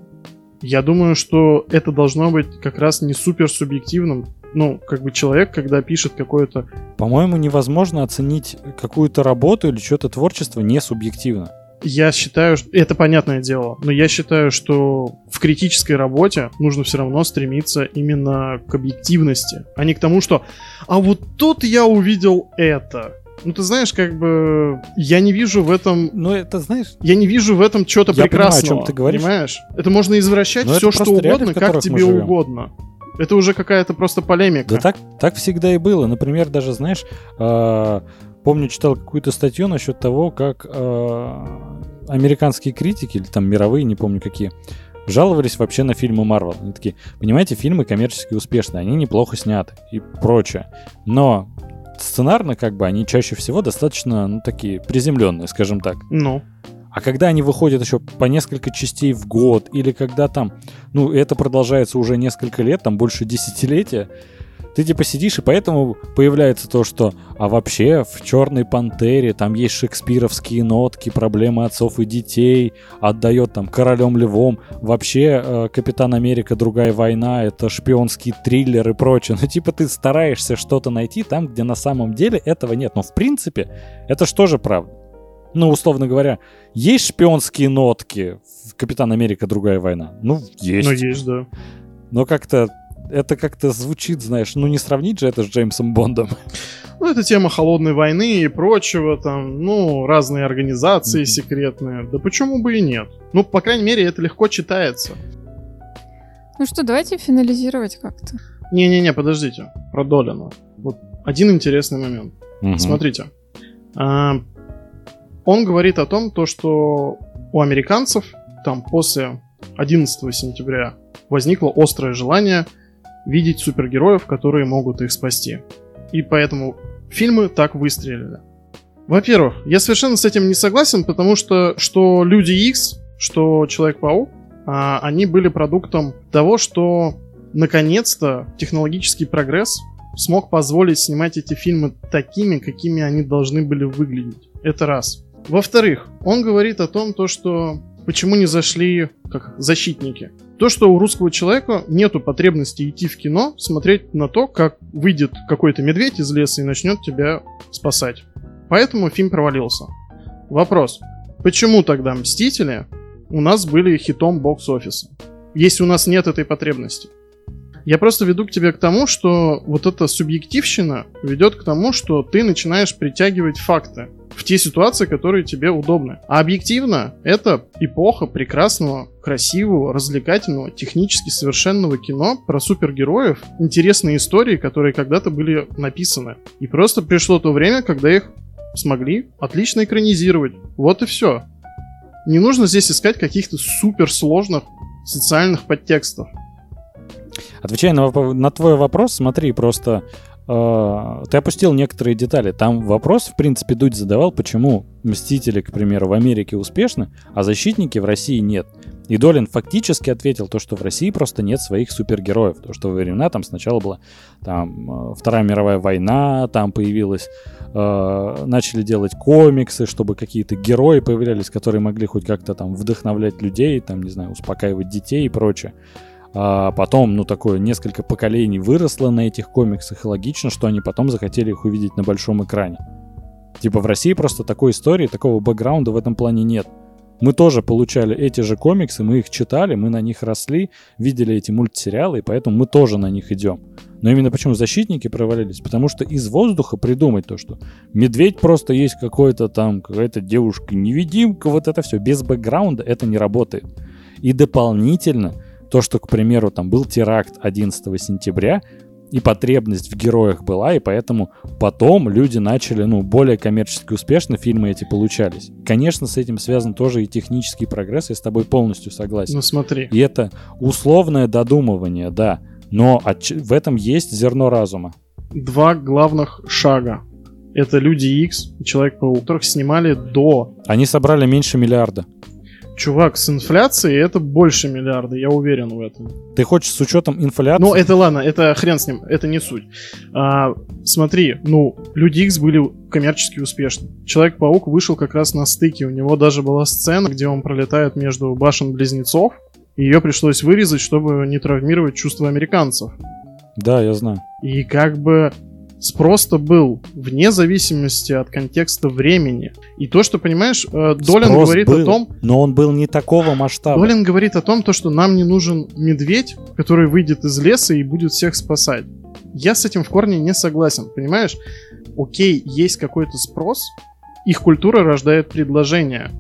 Я думаю, что это должно быть как раз не супер субъективным ну, как бы человек, когда пишет какое-то... По-моему, невозможно оценить какую-то работу или что-то творчество не субъективно. я считаю, что это понятное дело, но я считаю, что в критической работе нужно все равно стремиться именно к объективности, а не к тому, что «а вот тут я увидел это». Ну, ты знаешь, как бы я не вижу в этом... Ну, это знаешь... Я не вижу в этом чего-то Я понимаю, о прекрасного. чем ты говоришь. Понимаешь? Это можно извращать Но все, что реалии, угодно, как тебе угодно. Это уже какая-то просто полемика. Да так, так всегда и было. Например, даже, знаешь, э, помню, читал какую-то статью насчет того, как э, американские критики, или там мировые, не помню какие, жаловались вообще на фильмы Марвел. Они такие, понимаете, фильмы коммерчески успешные, они неплохо сняты и прочее. Но сценарно, как бы, они чаще всего достаточно, ну, такие приземленные, скажем так. Ну, А когда они выходят еще по несколько частей в год, или когда там, ну, это продолжается уже несколько лет, там больше десятилетия, ты типа сидишь, и поэтому появляется то, что а вообще в Черной Пантере там есть шекспировские нотки, проблемы отцов и детей, отдает там королем львом. Вообще э, Капитан Америка Другая война это шпионский триллер и прочее. Ну, типа, ты стараешься что-то найти там, где на самом деле этого нет. Но в принципе, это что же правда? Ну, условно говоря, есть шпионские нотки в Капитан Америка Другая война? Ну, есть. ну есть, да. Но как-то это как-то звучит, знаешь, ну не сравнить же это с Джеймсом Бондом. Ну, это тема холодной войны и прочего, там, ну, разные организации Мгм. секретные. Да почему бы и нет? Ну, по крайней мере, это легко читается. Ну что, давайте финализировать как-то. Не-не-не, подождите. Про Долина. Вот один интересный момент. Смотрите. А, он говорит о том, то, что у американцев там после 11 сентября возникло острое желание видеть супергероев, которые могут их спасти. И поэтому фильмы так выстрелили. Во-первых, я совершенно с этим не согласен, потому что что Люди Икс, что Человек-паук, а, они были продуктом того, что наконец-то технологический прогресс смог позволить снимать эти фильмы такими, какими они должны были выглядеть. Это раз. Во-вторых, он говорит о том, то, что почему не зашли как защитники. То, что у русского человека нету потребности идти в кино, смотреть на то, как выйдет какой-то медведь из леса и начнет тебя спасать. Поэтому фильм провалился. Вопрос. Почему тогда «Мстители» у нас были хитом бокс-офиса? Если у нас нет этой потребности. Я просто веду к тебе к тому, что вот эта субъективщина ведет к тому, что ты начинаешь притягивать факты в те ситуации, которые тебе удобны. А объективно это эпоха прекрасного, красивого, развлекательного, технически совершенного кино про супергероев, интересные истории, которые когда-то были написаны. И просто пришло то время, когда их смогли отлично экранизировать. Вот и все. Не нужно здесь искать каких-то суперсложных социальных подтекстов. Отвечая на, на твой вопрос, смотри, просто э, ты опустил некоторые детали. Там вопрос, в принципе, Дудь задавал, почему Мстители, к примеру, в Америке успешны, а Защитники в России нет. И Долин фактически ответил то, что в России просто нет своих супергероев. То, что во времена там сначала была там э, Вторая мировая война, там появилась, э, начали делать комиксы, чтобы какие-то герои появлялись, которые могли хоть как-то там вдохновлять людей, там, не знаю, успокаивать детей и прочее. А потом, ну, такое несколько поколений выросло на этих комиксах, и логично, что они потом захотели их увидеть на большом экране. Типа в России просто такой истории, такого бэкграунда в этом плане нет. Мы тоже получали эти же комиксы, мы их читали, мы на них росли, видели эти мультсериалы, и поэтому мы тоже на них идем. Но именно почему защитники провалились? Потому что из воздуха придумать то, что медведь просто есть какой-то там, какая-то девушка-невидимка, вот это все. Без бэкграунда это не работает. И дополнительно то, что, к примеру, там был теракт 11 сентября, и потребность в героях была, и поэтому потом люди начали, ну, более коммерчески успешно фильмы эти получались. Конечно, с этим связан тоже и технический прогресс, я с тобой полностью согласен. Ну смотри. И это условное додумывание, да, но отч- в этом есть зерно разума. Два главных шага. Это Люди Икс и Человек-паук, которых снимали до. Они собрали меньше миллиарда. Чувак, с инфляцией это больше миллиарда, я уверен в этом. Ты хочешь с учетом инфляции? Ну, это ладно, это хрен с ним, это не суть. А, смотри, ну, Люди Икс были коммерчески успешны. Человек-паук вышел как раз на стыке. У него даже была сцена, где он пролетает между башен-близнецов. И ее пришлось вырезать, чтобы не травмировать чувства американцев. Да, я знаю. И как бы Спрос-то был вне зависимости от контекста времени. И то, что, понимаешь, э, Долин Спрос говорит был, о том, Но он был не такого масштаба. Долин говорит о том, то, что нам не нужен медведь, который выйдет из леса и будет всех спасать. Я с этим в корне не согласен, понимаешь? Окей, есть какой-то спрос, их культура рождает предложение.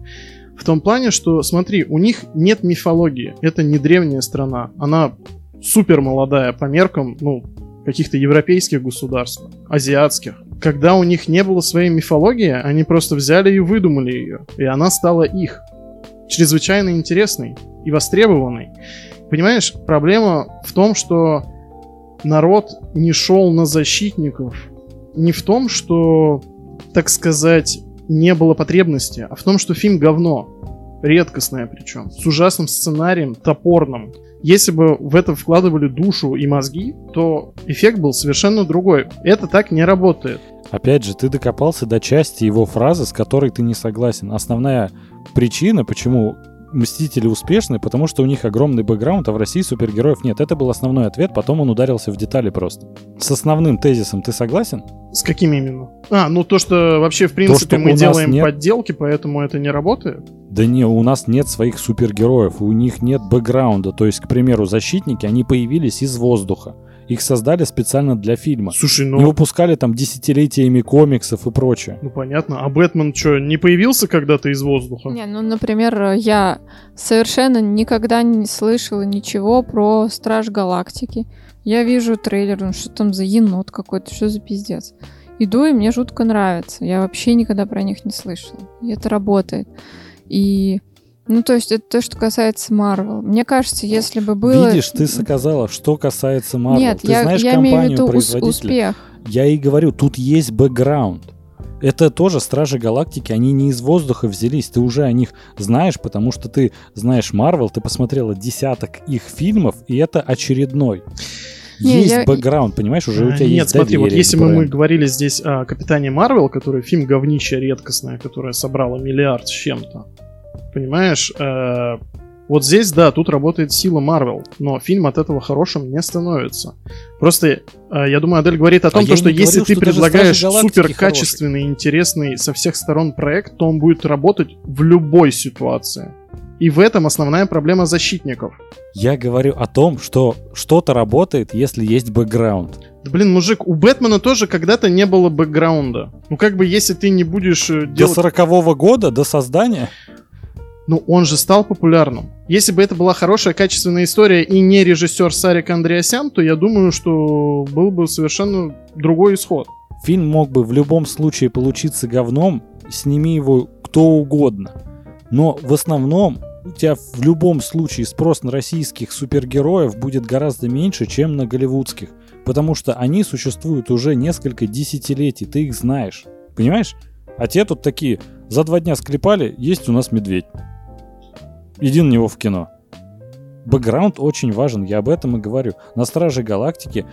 В том плане, что, смотри, у них нет мифологии. Это не древняя страна. Она супер молодая по меркам, ну, каких-то европейских государств, азиатских. Когда у них не было своей мифологии, они просто взяли и выдумали ее. И она стала их. Чрезвычайно интересной и востребованной. Понимаешь, проблема в том, что народ не шел на защитников. Не в том, что, так сказать, не было потребности, а в том, что фильм говно. Редкостное причем. С ужасным сценарием, топорным. Если бы в это вкладывали душу и мозги, то эффект был совершенно другой. Это так не работает. Опять же, ты докопался до части его фразы, с которой ты не согласен. Основная причина, почему Мстители успешны, потому что у них огромный бэкграунд, а в России супергероев нет. Это был основной ответ, потом он ударился в детали просто. С основным тезисом ты согласен? С каким именно? А, ну то, что вообще, в принципе, что у мы делаем нет- подделки, поэтому это не работает. Да не, у нас нет своих супергероев, у них нет бэкграунда. То есть, к примеру, защитники, они появились из воздуха. Их создали специально для фильма. Слушай, ну... Не выпускали там десятилетиями комиксов и прочее. Ну понятно. А Бэтмен что, не появился когда-то из воздуха? Не, ну, например, я совершенно никогда не слышала ничего про Страж Галактики. Я вижу трейлер, ну что там за енот какой-то, что за пиздец. Иду, и мне жутко нравится. Я вообще никогда про них не слышала. И это работает. И, ну, то есть, это то, что касается Марвел. Мне кажется, если бы было... Видишь, ты сказала, что касается Marvel. Нет, ты я, знаешь я имею в компанию виду производителя. успех. Я и говорю, тут есть бэкграунд. Это тоже Стражи Галактики, они не из воздуха взялись, ты уже о них знаешь, потому что ты знаешь Марвел, ты посмотрела десяток их фильмов, и это очередной. Не, есть я- бэкграунд, понимаешь, уже у тебя Нет, есть смотри, вот если мы бренду. говорили здесь о Капитане Марвел, который фильм говнище редкостное, которое собрало миллиард с чем-то, понимаешь, э, вот здесь, да, тут работает сила Марвел, но фильм от этого хорошим не становится. Просто, э, я думаю, Адель говорит о том, я то, что не если ты что предлагаешь супер качественный, интересный со всех сторон проект, то он будет работать в любой ситуации. И в этом основная проблема защитников. Я говорю о том, что что-то работает, если есть бэкграунд. Да, блин, мужик, у Бэтмена тоже когда-то не было бэкграунда. Ну, как бы, если ты не будешь э, До делать... сорокового года, до создания, Ну, он же стал популярным. Если бы это была хорошая, качественная история и не режиссер Сарик Андреасян, то я думаю, что был бы совершенно другой исход. фильм мог бы в любом случае получиться говном, сними его кто угодно. Но в основном у тебя в любом случае спрос на российских супергероев будет гораздо меньше, чем на голливудских. Потому что они существуют уже несколько десятилетий, ты их знаешь. Понимаешь? А те тут такие, за два дня склепали, есть у нас медведь. Иди на него в кино. Бэкграунд очень важен, я об этом и говорю. На Страже Галактики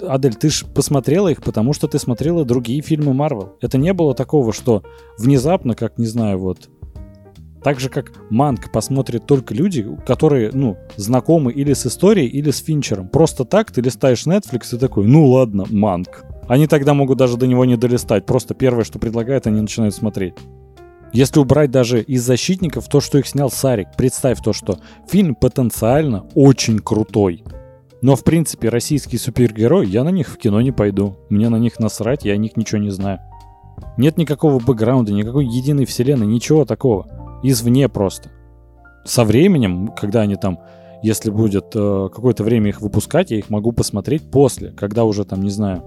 Адель, ты же посмотрела их, потому что ты смотрела другие фильмы Марвел. Это не было такого, что внезапно, как, не знаю, вот... Так же, как Манк посмотрят только люди, которые, ну, знакомы или с историей, или с Финчером. Просто так ты листаешь Netflix и такой, ну ладно, Манк. Они тогда могут даже до него не долистать. Просто первое, что предлагают, они начинают смотреть. Если убрать даже из защитников то, что их снял Сарик, представь то, что фильм потенциально очень крутой. Но, в принципе, российские супергерои, я на них в кино не пойду. Мне на них насрать, я о них ничего не знаю. Нет никакого бэкграунда, никакой единой вселенной, ничего такого. Извне просто. Со временем, когда они там, если будет э, какое-то время их выпускать, я их могу посмотреть после, когда уже там, не знаю,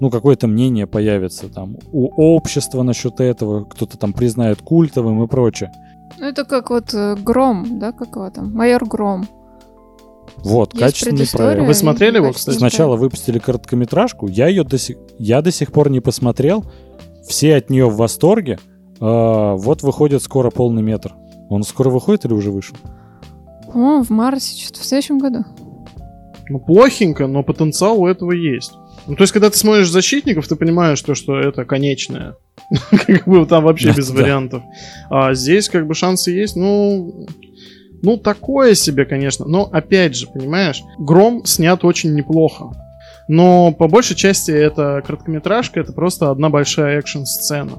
ну, какое-то мнение появится там у общества насчет этого, кто-то там признает культовым и прочее. Ну, это как вот э, Гром, да, как его там? Майор Гром. Вот, Есть качественный проект. Вы смотрели его, кстати? Сначала выпустили короткометражку, я ее до сих, я до сих пор не посмотрел. Все от нее в восторге. А, вот выходит скоро полный метр. Он скоро выходит или уже вышел? По-моему, в марте, что-то в следующем году. Ну, плохенько, но потенциал у этого есть. Ну, то есть, когда ты смотришь защитников, ты понимаешь, то, что это конечное. Как бы там вообще без вариантов. А здесь как бы шансы есть, ну... Ну, такое себе, конечно. Но, опять же, понимаешь, Гром снят очень неплохо. Но по большей части это короткометражка, это просто одна большая экшн-сцена.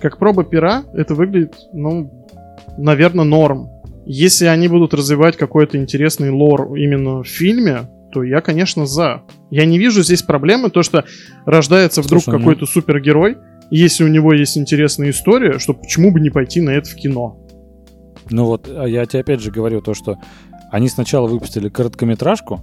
Как проба пера, это выглядит, ну, наверное, норм. Если они будут развивать какой-то интересный лор именно в фильме, то я, конечно, за. Я не вижу здесь проблемы, то, что рождается вдруг Слушай, ну- какой-то супергерой, и если у него есть интересная история, что почему бы не пойти на это в кино? Ну вот, а я тебе опять же говорю то, что они сначала выпустили короткометражку,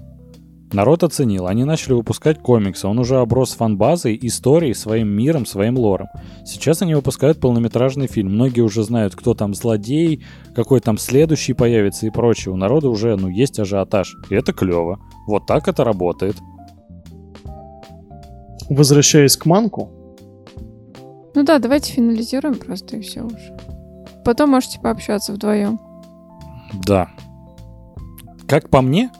народ оценил, они начали выпускать комиксы, он уже оброс фан-базой, историей, своим миром, своим лором. Сейчас они выпускают полнометражный фильм, многие уже знают, кто там злодей, какой там следующий появится и прочее. У народа уже, ну, есть ажиотаж, и это клево. Вот так это работает. Возвращаясь к Манку, Ну да, давайте финализируем просто и все уже. Потом можете пообщаться вдвоем. Да. Как по мне,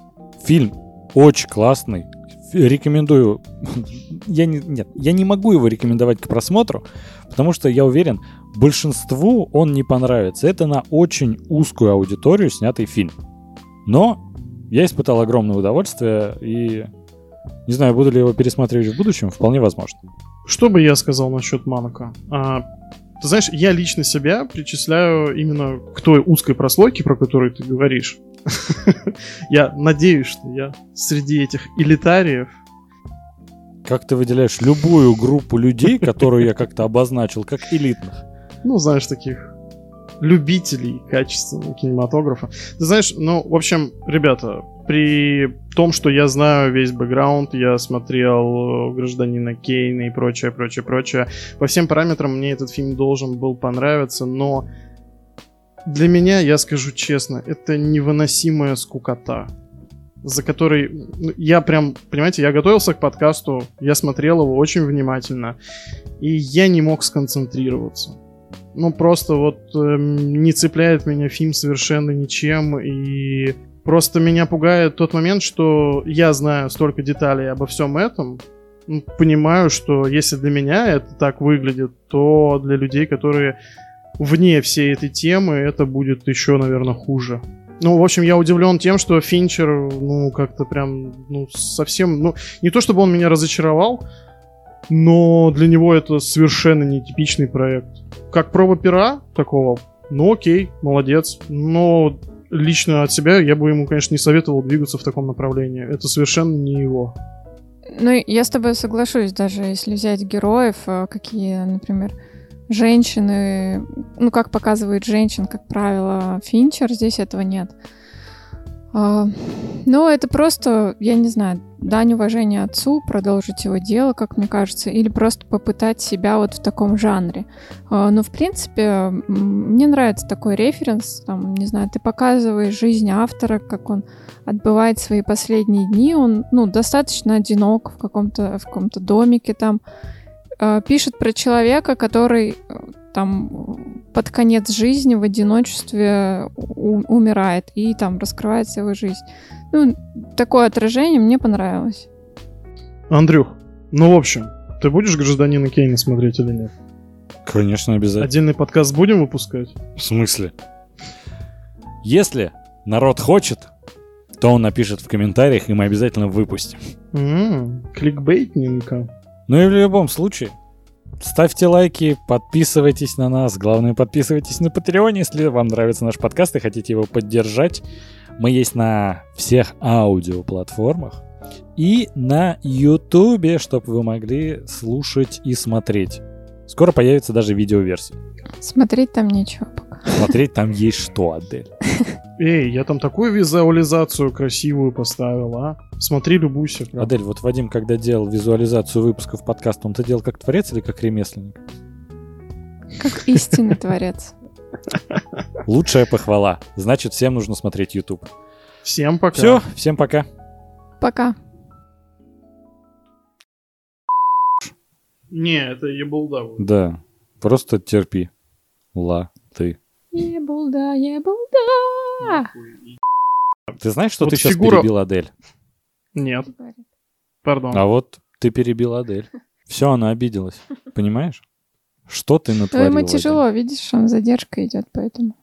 фильм очень классный. Рекомендую. Я не, нет, я не могу его рекомендовать к просмотру, потому что я уверен, большинству он не понравится. Это на очень узкую аудиторию снятый фильм. Но я испытал огромное удовольствие и не знаю, буду ли его пересматривать в будущем, вполне возможно. что бы я сказал насчет Манка? А, ты знаешь, я лично себя причисляю именно к той узкой прослойке, про которую ты говоришь. Я надеюсь, что я среди этих элитариев Как ты выделяешь любую группу людей, которую я как-то обозначил, как элитных? ну, знаешь, таких любителей качественного кинематографа. Ты знаешь, ну, в общем, ребята, при том, что я знаю весь бэкграунд, я смотрел э, «Гражданина Кейна» и прочее, прочее, прочее, по всем параметрам мне этот фильм должен был понравиться, но для меня, я скажу честно, это невыносимая скукота за которой ну, я прям, понимаете, я готовился к подкасту, я смотрел его очень внимательно, и я не мог сконцентрироваться. Ну, просто вот эм, не цепляет меня фильм совершенно ничем, и просто меня пугает тот момент, что я знаю столько деталей обо всем этом, ну, понимаю, что если для меня это так выглядит, то для людей, которые вне всей этой темы, это будет еще, наверное, хуже. Ну, в общем, я удивлен тем, что Финчер, ну, как-то прям, ну, совсем, ну, не то чтобы он меня разочаровал, но для него это совершенно нетипичный проект. Как проба пера такого, ну, окей, молодец, но лично от себя я бы ему, конечно, не советовал двигаться в таком направлении. Это совершенно не его. Ну, я с тобой соглашусь, даже если взять героев, э, какие, например, женщины, ну, как показывает женщин, как правило, Финчер, здесь этого нет. А, Ну, это просто, я не знаю, дань уважения отцу, продолжить его дело, как мне кажется, или просто попытать себя вот в таком жанре. А, Но, в принципе, мне нравится такой референс, там, не знаю, ты показываешь жизнь автора, как он отбывает свои последние дни, он, ну, достаточно одинок в каком-то в каком-то домике там, э, пишет про человека, который там под конец жизни в одиночестве у- умирает и там раскрывается его жизнь. Ну, такое отражение мне понравилось. Андрюх, ну, в общем, ты будешь гражданина Кейна смотреть или нет? Конечно, обязательно. Отдельный подкаст будем выпускать? В смысле? Если народ хочет, то он напишет в комментариях, и мы обязательно выпустим. М, Кликбейтненько. Ну и в любом случае, ставьте лайки, подписывайтесь на нас. Главное, подписывайтесь на Patreon, если вам нравится наш подкаст и хотите его поддержать. Мы есть на всех аудиоплатформах и на Ютубе, чтобы вы могли слушать и смотреть. Скоро появится даже видеоверсия. Смотреть там нечего пока. Смотреть там есть что, Адель. Эй, я там такую визуализацию красивую поставил, а? Смотри, любуйся. прям. Адель, вот Вадим, когда делал визуализацию выпусков подкаста, он это делал как творец или как ремесленник? Как истинный творец. Лучшая похвала. Значит, всем нужно смотреть YouTube. Всем пока. Все, всем пока. Пока. Не, это ебалда. Да, просто терпи. Ла, ты. Ебулда, ебулда. Ты знаешь, что Вот ты сейчас фигура- перебил Адель? Нет, пардон. А вот ты перебил Адель. Все, она обиделась. Понимаешь? Что ты Ну, натворил? ему Вадим? тяжело, видишь, он задержка идет, поэтому.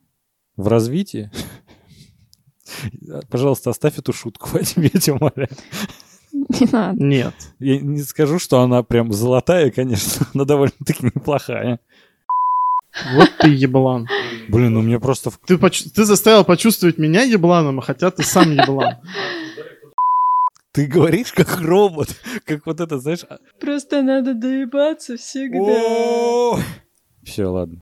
В развитии? Пожалуйста, оставь эту шутку, Вадим, я тебя умоляю. Не надо. Нет. Я не скажу, что она прям золотая, конечно, но довольно-таки неплохая. Вот ты еблан. Блин, ну мне просто... Ты, поч- ты заставил почувствовать меня ебланом, а хотя ты сам еблан. Ты говоришь как робот, как вот это, знаешь... Просто надо доебаться всегда. Все, ладно.